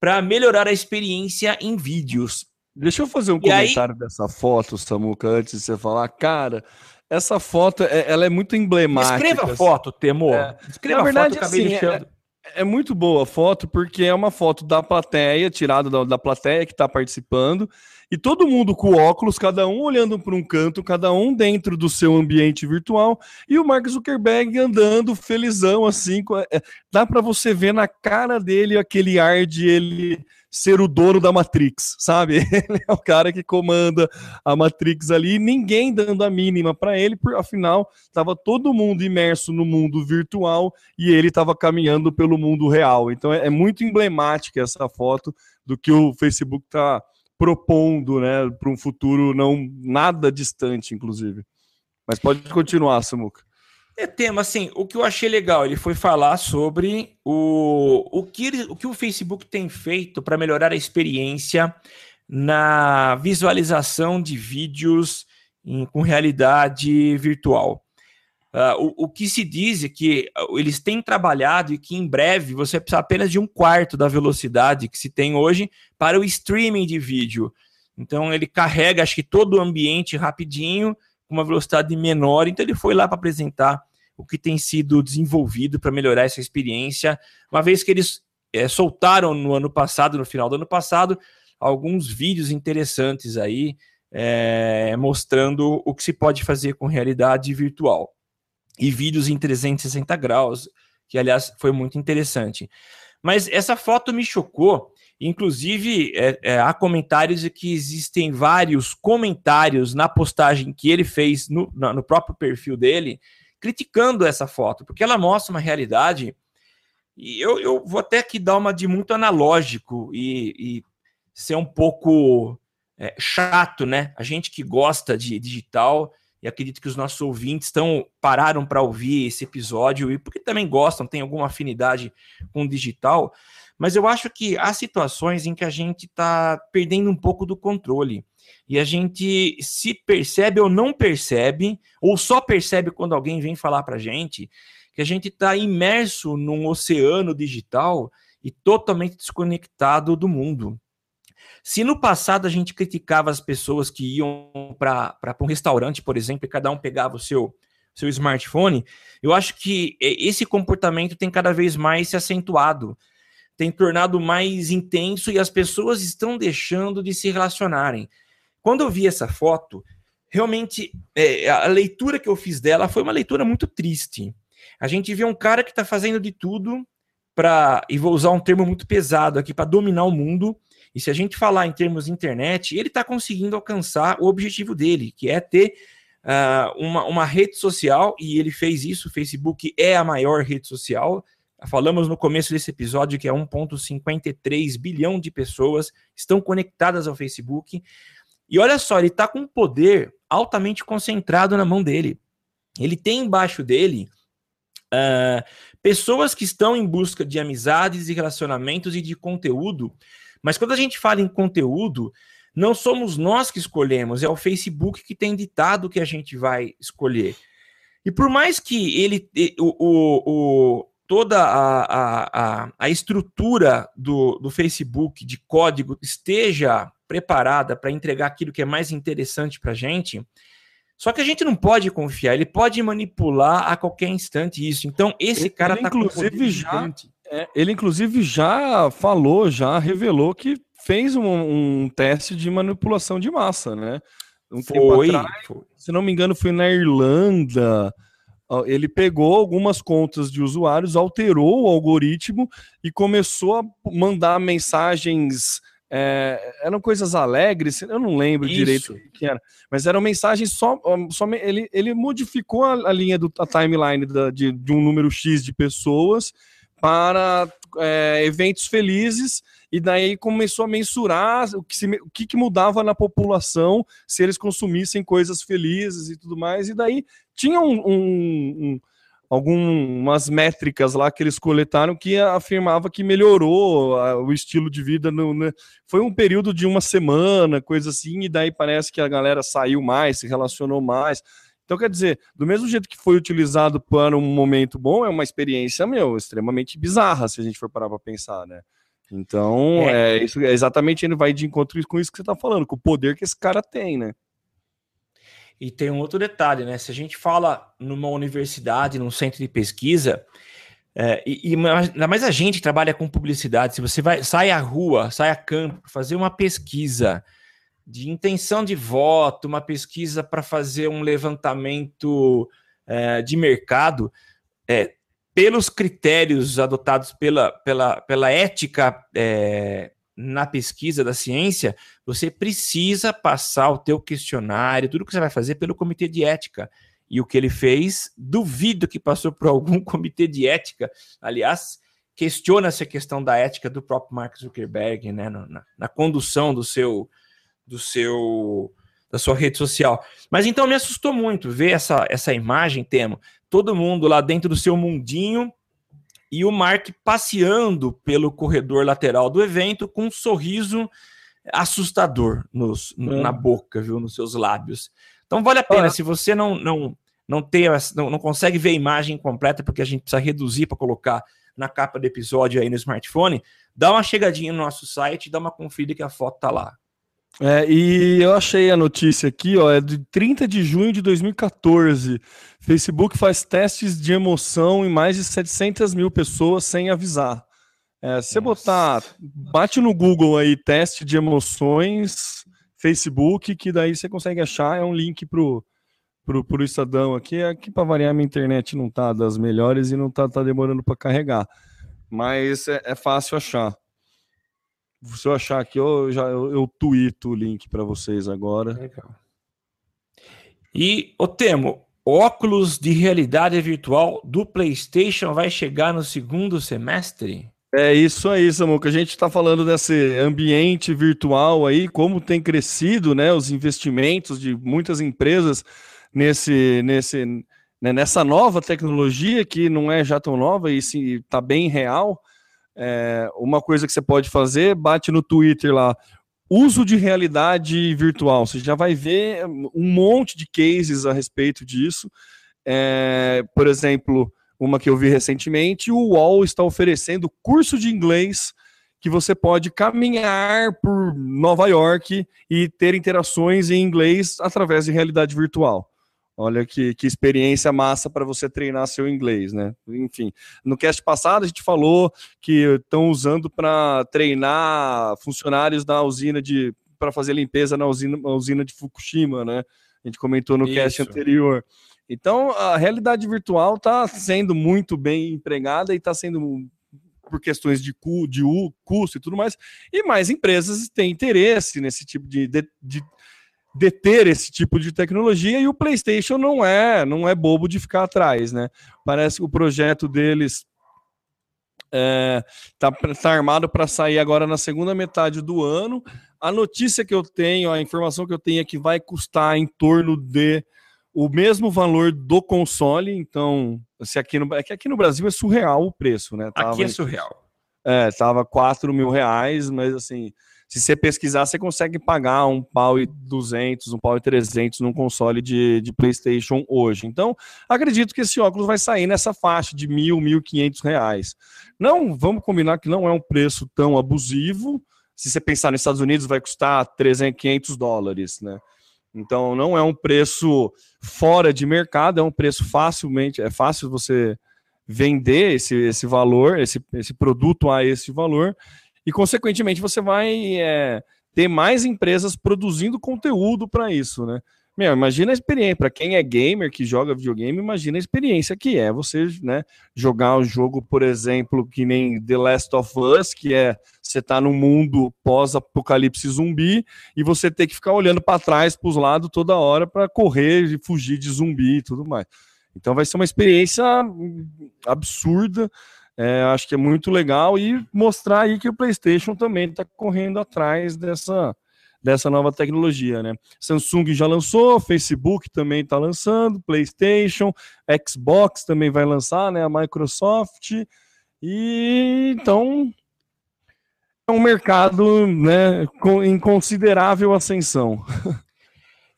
para melhorar a experiência em vídeos. Deixa eu fazer um e comentário aí... dessa foto, Samuca, antes de você falar. Cara, essa foto é, ela é muito emblemática. Escreva a foto, Temor. É. Escreva Na verdade, foto, assim, é, É muito boa a foto, porque é uma foto da plateia, tirada da, da plateia que está participando, e todo mundo com óculos, cada um olhando para um canto, cada um dentro do seu ambiente virtual, e o Mark Zuckerberg andando felizão assim. É, dá para você ver na cara dele aquele ar de ele ser o dono da Matrix, sabe? Ele é o cara que comanda a Matrix ali, ninguém dando a mínima para ele, por afinal estava todo mundo imerso no mundo virtual e ele estava caminhando pelo mundo real. Então é, é muito emblemática essa foto do que o Facebook está propondo, né, para um futuro não nada distante, inclusive. Mas pode continuar, Samuca. É tema, assim, o que eu achei legal, ele foi falar sobre o, o, que, ele, o que o Facebook tem feito para melhorar a experiência na visualização de vídeos em, com realidade virtual. Uh, o, o, que se diz é que uh, eles têm trabalhado e que em breve você precisa apenas de um quarto da velocidade que se tem hoje para o streaming de vídeo. Então ele carrega, acho que todo o ambiente rapidinho, com uma velocidade menor. Então ele foi lá para apresentar o que tem sido desenvolvido para melhorar essa experiência, uma vez que eles é, soltaram no ano passado, no final do ano passado, alguns vídeos interessantes aí é, mostrando o que se pode fazer com realidade virtual e vídeos em 360 graus, que aliás foi muito interessante. Mas essa foto me chocou. Inclusive, é, é, há comentários de que existem vários comentários na postagem que ele fez no, no próprio perfil dele, criticando essa foto, porque ela mostra uma realidade. E eu, eu vou até aqui dar uma de muito analógico e, e ser um pouco é, chato, né? A gente que gosta de digital e acredito que os nossos ouvintes estão pararam para ouvir esse episódio e porque também gostam, tem alguma afinidade com o digital, mas eu acho que há situações em que a gente está perdendo um pouco do controle e a gente se percebe ou não percebe, ou só percebe quando alguém vem falar para a gente, que a gente está imerso num oceano digital e totalmente desconectado do mundo. Se no passado a gente criticava as pessoas que iam para um restaurante, por exemplo, e cada um pegava o seu, seu smartphone, eu acho que esse comportamento tem cada vez mais se acentuado, tem tornado mais intenso e as pessoas estão deixando de se relacionarem. Quando eu vi essa foto, realmente é, a leitura que eu fiz dela foi uma leitura muito triste. A gente vê um cara que está fazendo de tudo para, e vou usar um termo muito pesado aqui, para dominar o mundo e se a gente falar em termos de internet, ele está conseguindo alcançar o objetivo dele, que é ter uh, uma, uma rede social, e ele fez isso. O Facebook é a maior rede social. Falamos no começo desse episódio que é 1,53 bilhão de pessoas estão conectadas ao Facebook. E olha só, ele está com um poder altamente concentrado na mão dele. Ele tem embaixo dele uh, pessoas que estão em busca de amizades e relacionamentos e de conteúdo mas quando a gente fala em conteúdo, não somos nós que escolhemos, é o Facebook que tem ditado o que a gente vai escolher. E por mais que ele, o, o, o toda a, a, a, estrutura do, do Facebook de código esteja preparada para entregar aquilo que é mais interessante para a gente, só que a gente não pode confiar, ele pode manipular a qualquer instante isso. Então, esse ele, cara está inclusive já gigante. É, ele, inclusive, já falou, já revelou que fez um, um teste de manipulação de massa, né? Um foi, atrás, foi. Se não me engano, foi na Irlanda. Ele pegou algumas contas de usuários, alterou o algoritmo e começou a mandar mensagens. É, eram coisas alegres, eu não lembro Isso. direito o que era, mas eram mensagens só. só ele, ele modificou a, a linha do a timeline da, de, de um número X de pessoas para é, eventos felizes e daí começou a mensurar o que, se, o que, que, mudava na população se eles consumissem coisas felizes e tudo mais. E daí tinha um, um, um, algumas métricas lá que eles coletaram que afirmava que melhorou a, o estilo de vida. No, né? Foi um período de uma semana, coisa assim, e daí parece que a galera saiu mais, se relacionou mais. Então, quer dizer, do mesmo jeito que foi utilizado para um momento bom, é uma experiência, meu, extremamente bizarra, se a gente for parar para pensar, né? Então, é. é. isso é exatamente ele vai de encontro com isso que você está falando, com o poder que esse cara tem, né? E tem um outro detalhe, né? Se a gente fala numa universidade, num centro de pesquisa, É, e, e ainda mais a gente trabalha com publicidade, se você vai, sai à rua, sai a campo, fazer uma pesquisa de intenção de voto, uma pesquisa para fazer um levantamento é, de mercado, é, pelos critérios adotados pela, pela, pela ética é, na pesquisa da ciência, você precisa passar o teu questionário, tudo que você vai fazer pelo comitê de ética. E o que ele fez, duvido que passou por algum comitê de ética. Aliás, questiona-se a questão da ética do próprio Mark Zuckerberg, né, na, na condução do seu, do seu, da sua rede social. Mas então me assustou muito ver essa, essa imagem, Temo, todo mundo lá dentro do seu mundinho e o Mark passeando pelo corredor lateral do evento com um sorriso assustador nos, é. na boca, viu, nos seus lábios. Então vale a pena, se você não não não tem não, não consegue ver a imagem completa porque a gente precisa reduzir para colocar na capa do episódio aí no smartphone, dá uma chegadinha no nosso site, dá uma conferida que a foto tá lá. É, e eu achei a notícia aqui, ó, é de 30 de junho de 2014. Facebook faz testes de emoção em mais de 700 mil pessoas sem avisar. É, se você botar, bate no Google aí, teste de emoções, Facebook, que daí você consegue achar, é um link pro, pro, pro Estadão aqui. Aqui, para variar, minha internet não tá das melhores e não tá, tá demorando para carregar. Mas é, é fácil achar. Se eu achar aqui, eu já eu, eu tuito o link para vocês agora. Legal. E, o Temo, óculos de realidade virtual do PlayStation vai chegar no segundo semestre? É isso aí, Samuca. A gente está falando desse ambiente virtual aí, como tem crescido, né, os investimentos de muitas empresas nesse, nesse, né, nessa nova tecnologia que não é já tão nova e está bem real. É, uma coisa que você pode fazer, bate no Twitter lá, uso de realidade virtual. Você já vai ver um monte de cases a respeito disso. É, por exemplo, uma que eu vi recentemente, o UOL está oferecendo curso de inglês que você pode caminhar por Nova York e ter interações em inglês através de realidade virtual. Olha que, que experiência massa para você treinar seu inglês, né? Enfim, no cast passado a gente falou que estão usando para treinar funcionários da usina de para fazer limpeza na usina, na usina de Fukushima, né? A gente comentou no Isso. cast anterior. Então, a realidade virtual está sendo muito bem empregada e está sendo por questões de, cu, de custo e tudo mais. E mais empresas têm interesse nesse tipo de, de, de deter esse tipo de tecnologia e o PlayStation não é, não é bobo de ficar atrás, né? Parece que o projeto deles é, tá, tá armado para sair agora na segunda metade do ano. A notícia que eu tenho, a informação que eu tenho é que vai custar em torno de o mesmo valor do console. Então, se aqui no, é que aqui no Brasil é surreal o preço, né? Tava, aqui é surreal. É, tava 4 mil reais, mas assim, se você pesquisar, você consegue pagar um pau e 200, um pau e 300 num console de, de PlayStation hoje. Então, acredito que esse óculos vai sair nessa faixa de mil, mil quinhentos reais. Não, vamos combinar que não é um preço tão abusivo. Se você pensar nos Estados Unidos, vai custar 300, 500 dólares, né? Então, não é um preço fora de mercado, é um preço facilmente, é fácil você vender esse, esse valor, esse, esse produto a esse valor, e, consequentemente, você vai é, ter mais empresas produzindo conteúdo para isso, né? Meu, imagina a experiência, para quem é gamer, que joga videogame, imagina a experiência que é você né, jogar um jogo, por exemplo, que nem The Last of Us, que é você tá num mundo pós-apocalipse zumbi e você ter que ficar olhando para trás, para os lados toda hora para correr e fugir de zumbi e tudo mais. Então vai ser uma experiência absurda é, acho que é muito legal e mostrar aí que o PlayStation também está correndo atrás dessa, dessa nova tecnologia, né? Samsung já lançou, Facebook também está lançando, PlayStation, Xbox também vai lançar, né? A Microsoft e então é um mercado, né, com, em considerável ascensão.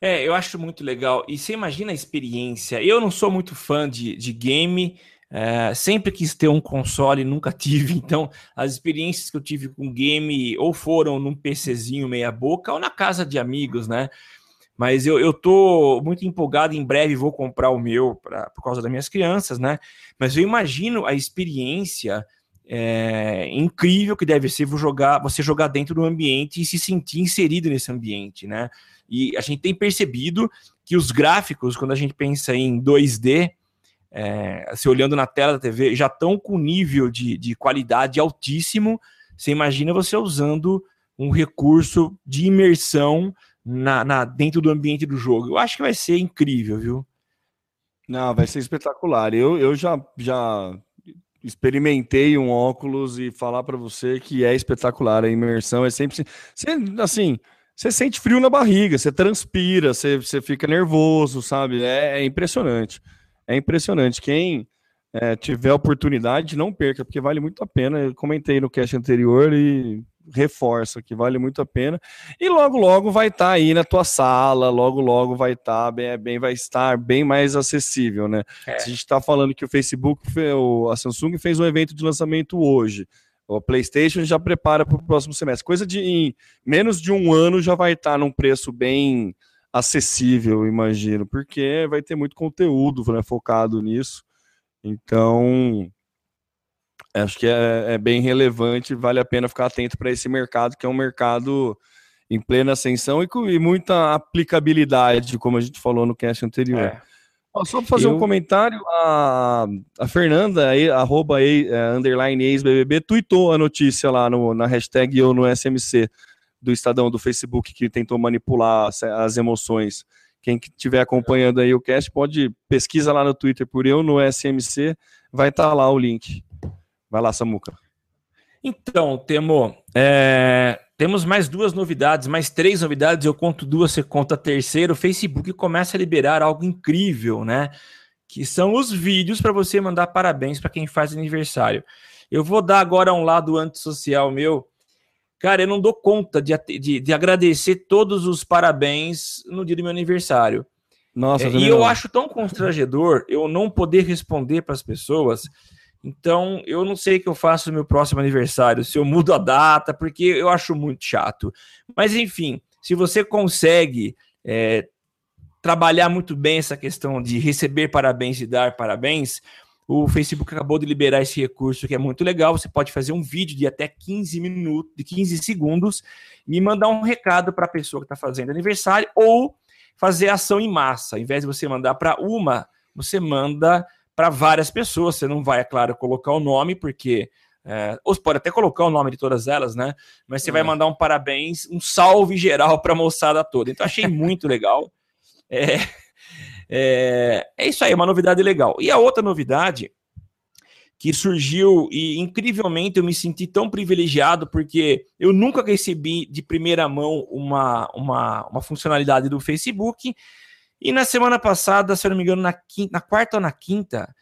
É, eu acho muito legal. E você imagina a experiência. Eu não sou muito fã de, de game. É, sempre quis ter um console, nunca tive, então as experiências que eu tive com game ou foram num PCzinho meia boca ou na casa de amigos, né? Mas eu, eu tô muito empolgado, em breve vou comprar o meu pra, por causa das minhas crianças, né? Mas eu imagino a experiência é, incrível que deve ser jogar, você jogar dentro do ambiente e se sentir inserido nesse ambiente, né? E a gente tem percebido que os gráficos, quando a gente pensa em 2D, é, se olhando na tela da TV, já estão com nível de, de qualidade altíssimo. Você imagina você usando um recurso de imersão na, na, dentro do ambiente do jogo. Eu acho que vai ser incrível, viu? Não, vai ser espetacular. Eu, eu já, já experimentei um óculos e falar para você que é espetacular. A imersão é sempre assim. Você sente frio na barriga, você transpira, você, você fica nervoso, sabe? É, é impressionante. É impressionante. Quem é, tiver oportunidade, não perca, porque vale muito a pena. Eu comentei no cast anterior e reforça que vale muito a pena. E logo, logo vai estar tá aí na tua sala, logo, logo vai estar tá bem, bem, vai estar bem mais acessível, né? É. Se a gente está falando que o Facebook, a Samsung fez um evento de lançamento hoje. O PlayStation já prepara para o próximo semestre. Coisa de em menos de um ano já vai estar tá num preço bem acessível, imagino, porque vai ter muito conteúdo né, focado nisso. Então, acho que é, é, bem relevante, vale a pena ficar atento para esse mercado, que é um mercado em plena ascensão e com e muita aplicabilidade, como a gente falou no cast anterior. É. só para fazer Eu... um comentário, a, a Fernanda, a, arroba a, underline ex-BBB, tweetou a notícia lá no, na hashtag eu no SMC do Estadão, do Facebook, que tentou manipular as, emoções. Quem estiver acompanhando aí o cast, pode pesquisa lá no Twitter por eu no SMC, vai estar tá lá o link. Vai lá, Samuca. Então, Temo, é, temos mais duas novidades, mais três novidades. Eu conto duas, você conta a terceira. O Facebook começa a liberar algo incrível, né? Que são os vídeos para você mandar parabéns para quem faz aniversário. Eu vou dar agora um lado antissocial meu. Cara, eu não dou conta de, de, de agradecer todos os parabéns no dia do meu aniversário. Nossa, é, e eu acho tão constrangedor eu não poder responder para as pessoas então, eu não sei o que eu faço no meu próximo aniversário, se eu mudo a data, porque eu acho muito chato. Mas, enfim, se você consegue é, trabalhar muito bem essa questão de receber parabéns e dar parabéns, o Facebook acabou de liberar esse recurso que é muito legal. Você pode fazer um vídeo de até 15 minutos, de 15 segundos, e mandar um recado para a pessoa que está fazendo aniversário, ou fazer ação em massa. Ao invés de você mandar para uma, você manda para várias pessoas. Você não vai, é claro, colocar o nome, porque. É, ou você pode até colocar o nome de todas elas, né? Mas você é. vai mandar um parabéns, um salve geral para a moçada toda. Então, achei muito legal. É, é, é isso aí, uma novidade legal. E a outra novidade que surgiu e incrivelmente eu me senti tão privilegiado porque eu nunca recebi de primeira mão uma, uma, uma funcionalidade do Facebook e na semana passada, se eu não me engano, na, quinta, na quarta ou na quinta,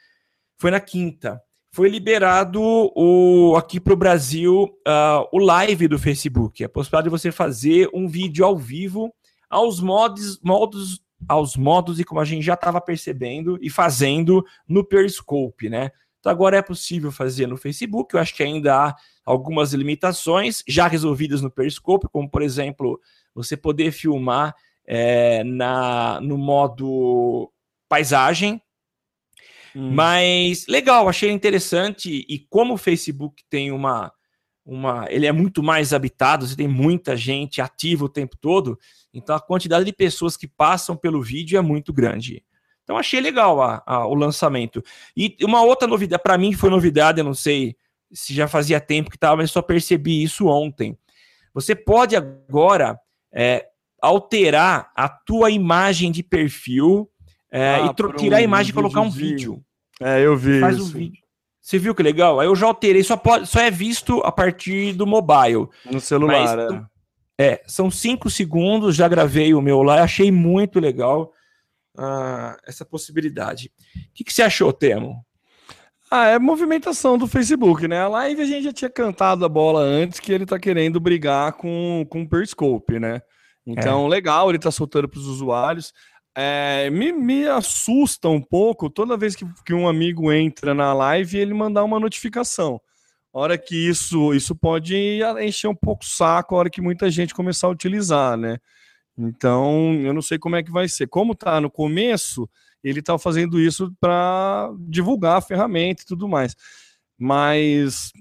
foi na quinta, foi liberado o, aqui para o Brasil uh, o live do Facebook, a possibilidade de você fazer um vídeo ao vivo aos modos, modos aos modos e como a gente já estava percebendo e fazendo no Periscope, né? Então agora é possível fazer no Facebook. Eu acho que ainda há algumas limitações já resolvidas no Periscope, como por exemplo você poder filmar é, na, no modo paisagem. Hum. Mas legal, achei interessante. E como o Facebook tem uma, uma. Ele é muito mais habitado, você tem muita gente ativa o tempo todo, então a quantidade de pessoas que passam pelo vídeo é muito grande. Então achei legal a, a, o lançamento. E uma outra novidade, para mim foi novidade, eu não sei se já fazia tempo que estava, mas só percebi isso ontem. Você pode agora é, alterar a tua imagem de perfil é, ah, e tirar um a imagem e colocar um vídeo. É, eu vi Faz isso. Um vídeo. Você viu que legal? Aí eu já alterei, só, pode, só é visto a partir do mobile. No celular, Mas, é. é. são cinco segundos, já gravei o meu lá, achei muito legal uh, essa possibilidade. O que, que você achou, Temo? Ah, é movimentação do Facebook, né? A live a gente já tinha cantado a bola antes que ele tá querendo brigar com, com o Periscope, né? Então, é. legal, ele está soltando para os usuários. É, me, me assusta um pouco toda vez que, que um amigo entra na live e ele mandar uma notificação. A hora que isso, isso pode encher um pouco o saco, a hora que muita gente começar a utilizar, né? Então, eu não sei como é que vai ser. Como está no começo, ele está fazendo isso para divulgar a ferramenta e tudo mais. Mas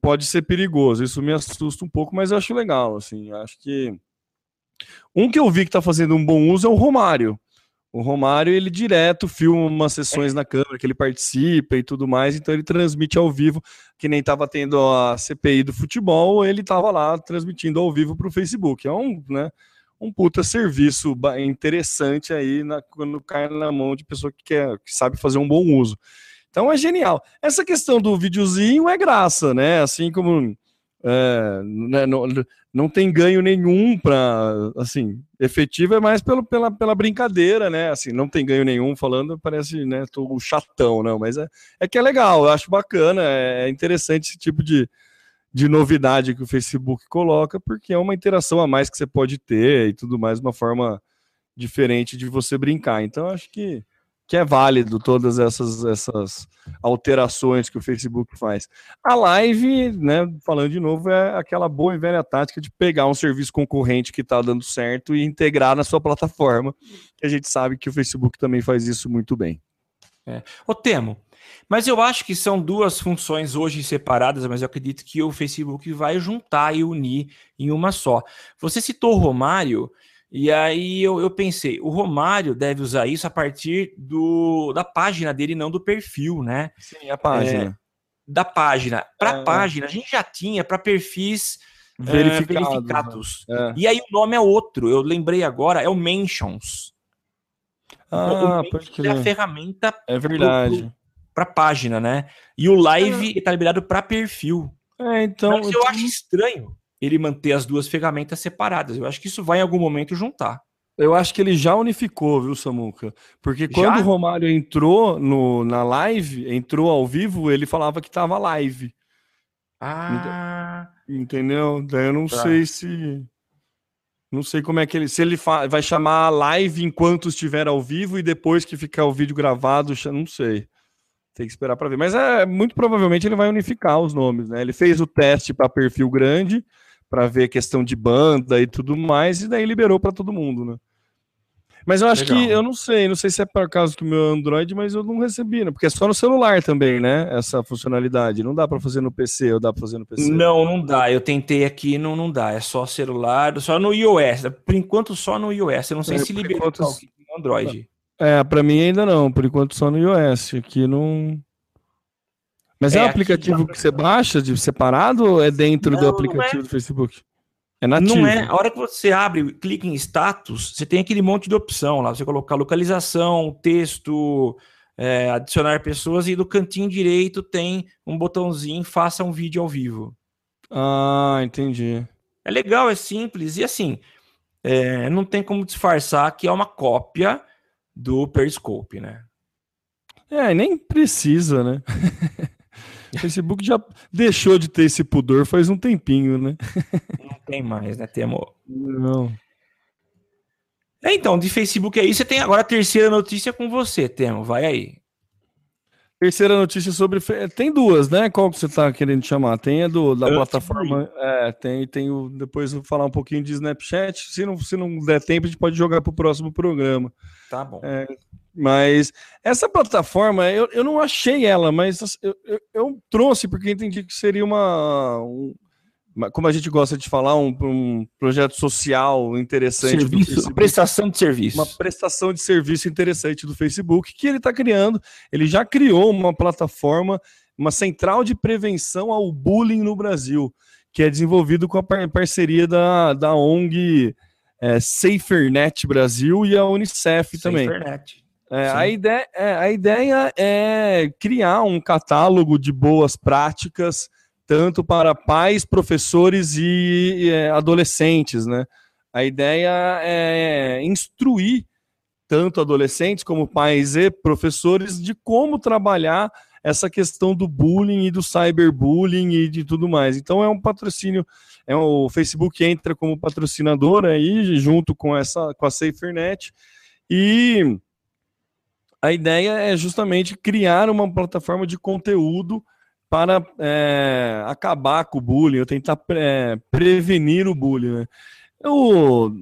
pode ser perigoso. Isso me assusta um pouco, mas eu acho legal. Assim, acho que um que eu vi que está fazendo um bom uso é o Romário. O Romário, ele direto filma umas sessões na câmera que ele participa e tudo mais, então ele transmite ao vivo, que nem estava tendo a CPI do futebol, ele estava lá transmitindo ao vivo para o Facebook. É um, né, um puta serviço interessante aí na, quando cai na mão de pessoa que, quer, que sabe fazer um bom uso. Então é genial. Essa questão do videozinho é graça, né? Assim como é, né, não, não tem ganho nenhum para assim efetivo é mais pelo, pela, pela brincadeira né assim não tem ganho nenhum falando parece né tô chatão não mas é, é que é legal eu acho bacana é, é interessante esse tipo de, de novidade que o Facebook coloca porque é uma interação a mais que você pode ter e tudo mais uma forma diferente de você brincar então acho que que é válido todas essas, essas alterações que o Facebook faz. A live, né, falando de novo, é aquela boa e velha tática de pegar um serviço concorrente que está dando certo e integrar na sua plataforma. A gente sabe que o Facebook também faz isso muito bem. É. Ô Temo, mas eu acho que são duas funções hoje separadas, mas eu acredito que o Facebook vai juntar e unir em uma só. Você citou o Romário, e aí eu, eu, pensei, o Romário deve usar isso a partir do, da página dele, não do perfil, né? Sim, a página. É, da página. Para a é, página, a gente já tinha para perfis é, verificados. Né? E aí o nome é outro, eu lembrei agora, é o Mentions. Ah, o pode crer. É a ferramenta é verdade. para página, né? E o live está liberado para perfil. É, então. Mas eu acho estranho ele manter as duas ferramentas separadas. Eu acho que isso vai em algum momento juntar. Eu acho que ele já unificou, viu, Samuca? Porque quando já? o Romário entrou no, na live, entrou ao vivo, ele falava que estava live. Ah. Entendeu? Daí eu não tá. sei se. Não sei como é que ele. Se ele vai chamar a live enquanto estiver ao vivo e depois que ficar o vídeo gravado, não sei. Tem que esperar para ver. Mas é muito provavelmente ele vai unificar os nomes, né? Ele fez o teste para perfil grande para ver questão de banda e tudo mais, e daí liberou para todo mundo, né? Mas eu acho Legal. que, eu não sei, não sei se é por causa do meu Android, mas eu não recebi, né? Porque é só no celular também, né? Essa funcionalidade. Não dá para fazer no PC, ou dá para fazer no PC? Não, não dá. Eu tentei aqui, não, não dá. É só celular, só no iOS. Por enquanto, só no iOS. Eu não sei é, se liberou enquanto... no Android. É, para mim ainda não. Por enquanto, só no iOS. Aqui não. Mas é, é um aplicativo que você baixa de separado ou é dentro não, do aplicativo é. do Facebook? É nativo. Não é. A hora que você abre, clica em status, você tem aquele monte de opção lá. Você colocar localização, texto, é, adicionar pessoas e do cantinho direito tem um botãozinho faça um vídeo ao vivo. Ah, entendi. É legal, é simples e assim, é, não tem como disfarçar que é uma cópia do Periscope, né? É, nem precisa, né? O Facebook já deixou de ter esse pudor faz um tempinho, né? Não tem mais, né, Temo? Não. É, então, de Facebook aí, você tem agora a terceira notícia com você, Temo. Vai aí. Terceira notícia sobre. Tem duas, né? Qual que você está querendo chamar? Tem a do, da eu plataforma. É, tem, tem o. Depois eu vou falar um pouquinho de Snapchat. Se não, se não der tempo, a gente pode jogar para o próximo programa. Tá bom. É, mas essa plataforma, eu, eu não achei ela, mas eu, eu, eu trouxe porque entendi que seria uma, um, como a gente gosta de falar, um, um projeto social interessante. Serviço, prestação de serviço. Uma prestação de serviço interessante do Facebook que ele está criando. Ele já criou uma plataforma, uma central de prevenção ao bullying no Brasil, que é desenvolvido com a parceria da, da ONG é, SaferNet Brasil e a Unicef também. SaferNet. É, a, ideia, é, a ideia é criar um catálogo de boas práticas, tanto para pais, professores e, e é, adolescentes. Né? A ideia é instruir tanto adolescentes como pais e professores de como trabalhar essa questão do bullying e do cyberbullying e de tudo mais. Então é um patrocínio, é o Facebook entra como patrocinador aí junto com essa com a SaferNet e a ideia é justamente criar uma plataforma de conteúdo para é, acabar com o bullying, ou tentar é, prevenir o bullying. Né? Eu,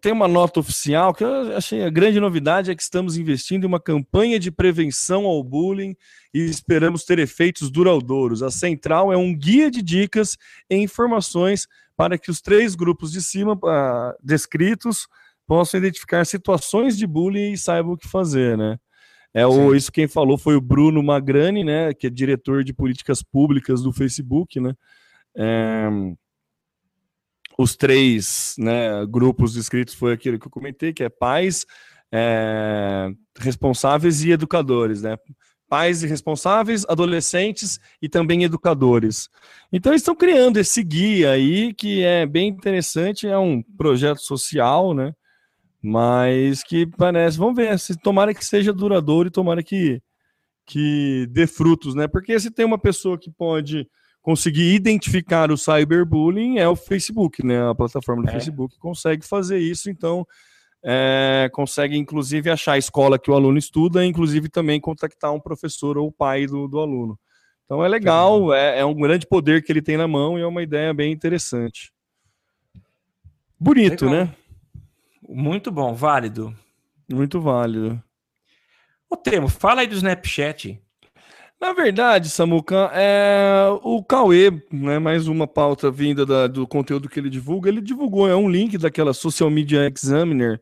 tem uma nota oficial que eu achei a grande novidade é que estamos investindo em uma campanha de prevenção ao bullying e esperamos ter efeitos duradouros. A central é um guia de dicas e informações para que os três grupos de cima uh, descritos possam identificar situações de bullying e saibam o que fazer, né? É o, isso quem falou foi o Bruno Magrani, né, que é diretor de políticas públicas do Facebook, né? É, os três né, grupos inscritos foi aquilo que eu comentei, que é pais, é, responsáveis e educadores, né? Pais e responsáveis, adolescentes e também educadores. Então eles estão criando esse guia aí que é bem interessante, é um projeto social, né? Mas que parece, vamos ver, se tomara que seja duradouro e tomara que que dê frutos, né? Porque se tem uma pessoa que pode conseguir identificar o cyberbullying é o Facebook, né? A plataforma do é. Facebook consegue fazer isso, então é, consegue inclusive achar a escola que o aluno estuda, inclusive também contactar um professor ou pai do, do aluno. Então é legal, é, é, um grande poder que ele tem na mão e é uma ideia bem interessante. Bonito, legal. né? Muito bom, válido. Muito válido. O Temo, fala aí do Snapchat. Na verdade, Samuca, é o Cauê, né, mais uma pauta vinda da, do conteúdo que ele divulga, ele divulgou é um link daquela Social Media Examiner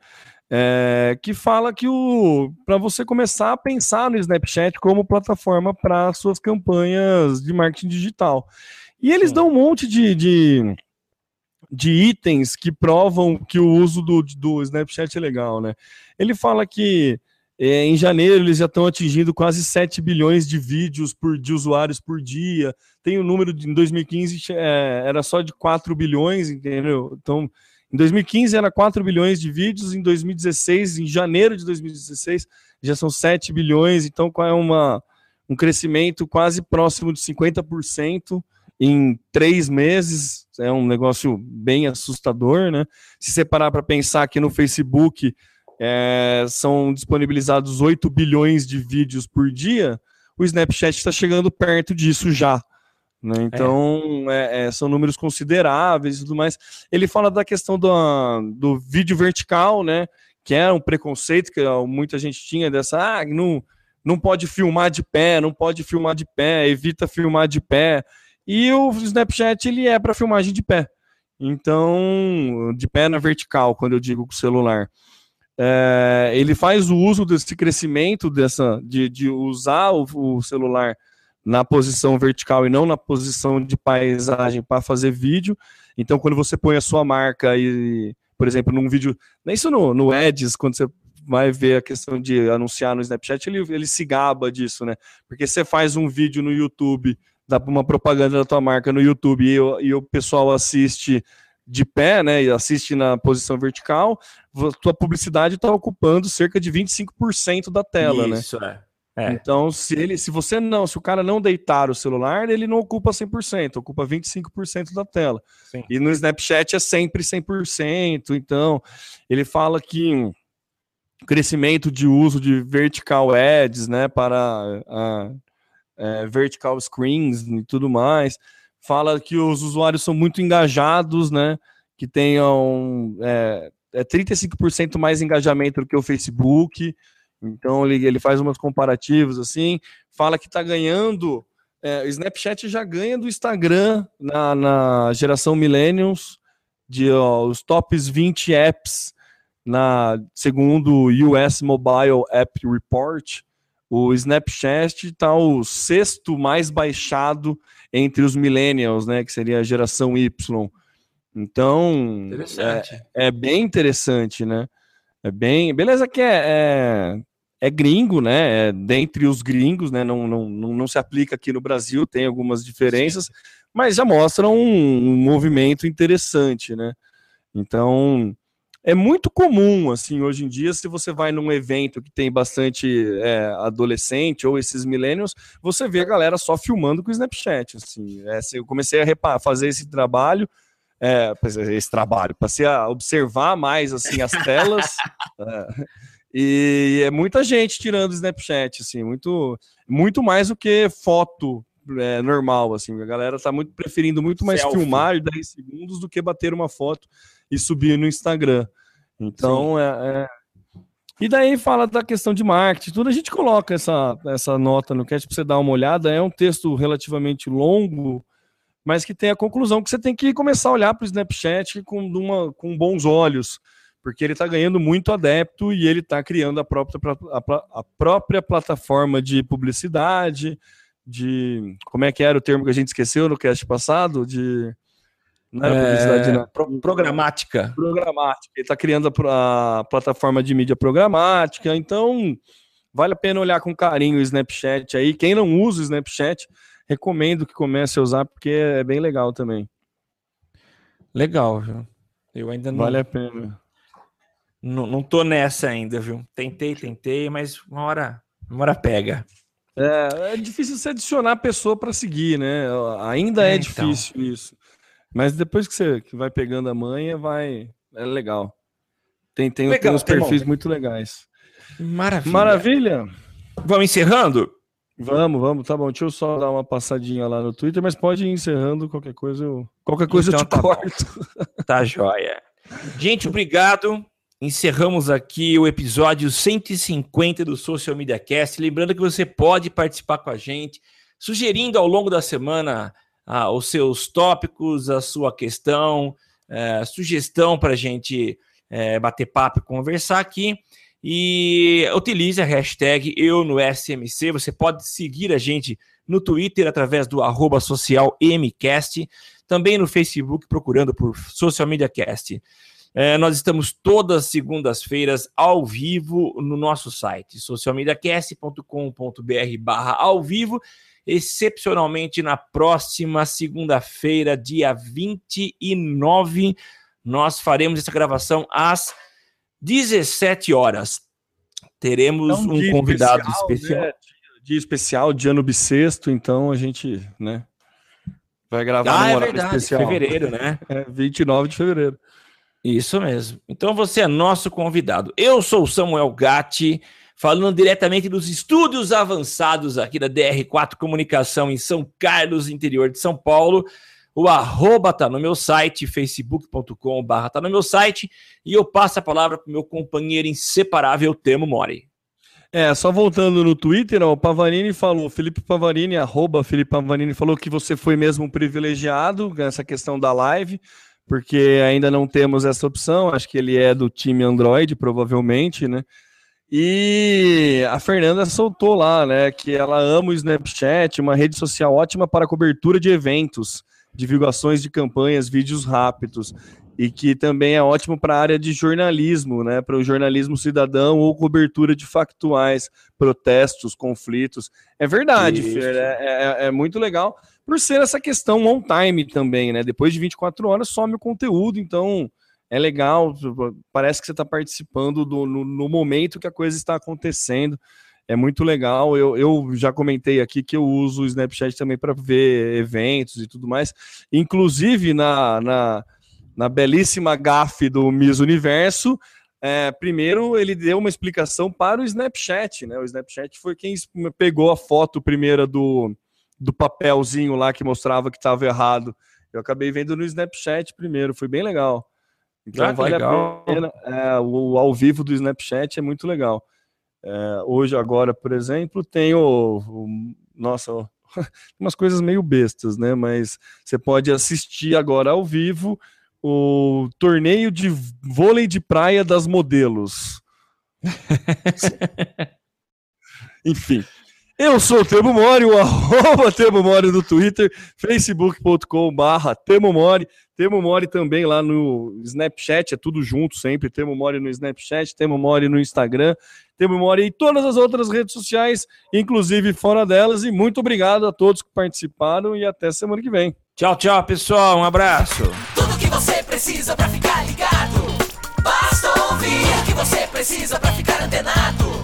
é, que fala que para você começar a pensar no Snapchat como plataforma para suas campanhas de marketing digital. E eles Sim. dão um monte de, de, de, itens que provam que o uso do, do Snapchat é legal, né? Ele fala que é, em janeiro, eles já estão atingindo quase 7 bilhões de vídeos por, de usuários por dia. Tem o um número de, em 2015 é, era só de 4 bilhões, entendeu? Então, em 2015 era 4 bilhões de vídeos, em 2016, em janeiro de 2016, já são 7 bilhões. Então, é uma, um crescimento quase próximo de 50% em três meses. É um negócio bem assustador, né? Se separar para pensar que no Facebook é, são disponibilizados 8 bilhões de vídeos por dia, o Snapchat está chegando perto disso já. Né? Então, é. É, são números consideráveis e tudo mais. Ele fala da questão do, do vídeo vertical, né? que era um preconceito que muita gente tinha dessa, ah, não, não pode filmar de pé, não pode filmar de pé, evita filmar de pé. E o Snapchat ele é para filmagem de pé. Então, de pé na vertical, quando eu digo com o celular é, ele faz o uso desse crescimento dessa de, de usar o, o, celular na posição vertical e não na posição de paisagem para fazer vídeo. Então, quando você põe a sua marca e, por exemplo, num vídeo, nem isso no, no Ads, quando você vai ver a questão de anunciar no Snapchat, ele, ele se gaba disso, né? Porque você faz um vídeo no YouTube, dá uma propaganda da tua marca no YouTube e, e o pessoal assiste de pé, né, e assiste na posição vertical, tua publicidade está ocupando cerca de 25% da tela, né? Isso, né? É. Então, se ele, se você não, se o cara não deitar o celular, ele não ocupa 100%, ocupa 25% da tela. Sim. E no Snapchat é sempre 100%. Então, ele fala que crescimento de uso de vertical ads, né, para a, é, vertical screens e tudo mais fala que os usuários são muito engajados, né? Que tenham é, é 35% mais engajamento do que o Facebook. Então ele, ele faz umas comparativos assim, fala que está ganhando. É, o Snapchat já ganha do Instagram na, na geração Millennials, de ó, os tops 20 apps na segundo o US Mobile App Report. O Snapchat está o sexto mais baixado entre os millennials, né, que seria a geração Y. Então, é, é, bem interessante, né? É bem, beleza que é, é, é gringo, né? É dentre os gringos, né? Não, não, não, se aplica aqui no Brasil, tem algumas diferenças, mas já mostra um, um movimento interessante, né? Então, é muito comum, assim, hoje em dia, se você vai num evento que tem bastante é, adolescente ou esses millennials, você vê a galera só filmando com o Snapchat, assim. É, eu comecei a fazer esse trabalho, é, esse trabalho, passei a observar mais, assim, as telas, é, e é muita gente tirando o Snapchat, assim, muito, muito mais do que foto é, normal, assim, a galera tá muito preferindo muito mais Selfie. filmar 10 segundos do que bater uma foto e subir no Instagram. Então, é, é, E daí fala da questão de marketing, tudo a gente coloca essa, essa nota no cast para você dar uma olhada. É um texto relativamente longo, mas que tem a conclusão que você tem que começar a olhar para o Snapchat com, uma, com bons olhos, porque ele está ganhando muito adepto e ele está criando a própria, a, a própria plataforma de publicidade, de. Como é que era o termo que a gente esqueceu no cast passado? De não era publicidade, é... não. Pro, programática. Programática. Ele está criando a, a, plataforma de mídia programática. Então, vale a pena olhar com carinho o Snapchat aí. Quem não usa o Snapchat, recomendo que comece a usar, porque é bem legal também. Legal, viu? Eu ainda não. Vale a pena. Não, não tô nessa ainda, viu? Tentei, tentei, mas uma hora, uma hora pega. É, é difícil você adicionar a pessoa para seguir, né? Ainda é, é então. difícil isso. Mas depois que você que vai pegando a manha, vai. É legal. Tem, tem, legal, tem uns perfis bom. muito legais. Maravilha. Maravilha. Vamos encerrando? Vamos, vamos, tá bom. Deixa eu só dar uma passadinha lá no Twitter, mas pode ir encerrando qualquer coisa. Eu, qualquer coisa então, eu te tá corto. Tá joia. Gente, obrigado. Encerramos aqui o episódio 150 do Social Media Cast. Lembrando que você pode participar com a gente, sugerindo ao longo da semana ah, os seus tópicos, a sua questão, é, sugestão para a gente é, bater papo e conversar aqui. E utilize a hashtag eu no SMC. Você pode seguir a gente no Twitter através do arroba social MCast, também no Facebook procurando por Social Media Cast. É, nós estamos todas as segundas-feiras ao vivo no nosso site, socialmediacast.com.br barra ao vivo excepcionalmente na próxima segunda-feira, dia 29, nós faremos essa gravação às 17 horas. Teremos é um, um convidado especial. especial. Né? Dia, especial, dia no bissexto, então a gente, né, vai gravar ah, é verdade, especial. fevereiro, né? É, 29 de fevereiro. Isso mesmo. Então você é nosso convidado. Eu sou o Samuel Gatti falando diretamente dos estúdios avançados aqui da DR4 Comunicação em São Carlos, interior de São Paulo. O arroba tá no meu site, facebook.com barra tá no meu site, e eu passo a palavra para o meu companheiro inseparável, Temo Mori. É, só voltando no Twitter, ó, o Pavarini falou, Felipe Pavarini, arroba Felipe Pavarini, falou que você foi mesmo privilegiado nessa questão da live, porque ainda não temos essa opção, acho que ele é do time Android, provavelmente, né? E a Fernanda soltou lá, né, que ela ama o Snapchat, uma rede social ótima para cobertura de eventos, divulgações de campanhas, vídeos rápidos, e que também é ótimo para a área de jornalismo, né, para o jornalismo cidadão ou cobertura de factuais, protestos, conflitos. É verdade, Fer, é, é, é muito legal, por ser essa questão on time também, né, depois de 24 horas some o conteúdo, então é legal, parece que você está participando do, no, no, momento que a coisa está acontecendo. É muito legal. Eu, eu já comentei aqui que eu uso o Snapchat também para ver eventos e tudo mais. Inclusive na, na, na belíssima gafe do Miss Universo, é, primeiro ele deu uma explicação para o Snapchat, né? O Snapchat foi quem pegou a foto primeira do, do papelzinho lá que mostrava que estava errado. Eu acabei vendo no Snapchat primeiro, foi bem legal. Então ah, vale legal. a pena. É, o ao vivo do Snapchat é muito legal. É, hoje, agora, por exemplo, tem o. o nossa, umas coisas meio bestas, né? Mas você pode assistir agora ao vivo o torneio de vôlei de praia das modelos. Enfim. Eu sou o Temo Mori, o arroba Temo Mori do Twitter, facebook.com barra Temo Mori, Temo Mori também lá no Snapchat, é tudo junto sempre, Temo Mori no Snapchat, Temo Mori no Instagram, Temo Mori em todas as outras redes sociais, inclusive fora delas, e muito obrigado a todos que participaram e até semana que vem. Tchau, tchau, pessoal, um abraço. Tudo que você precisa para ficar ligado, basta ouvir o que você precisa para ficar antenado.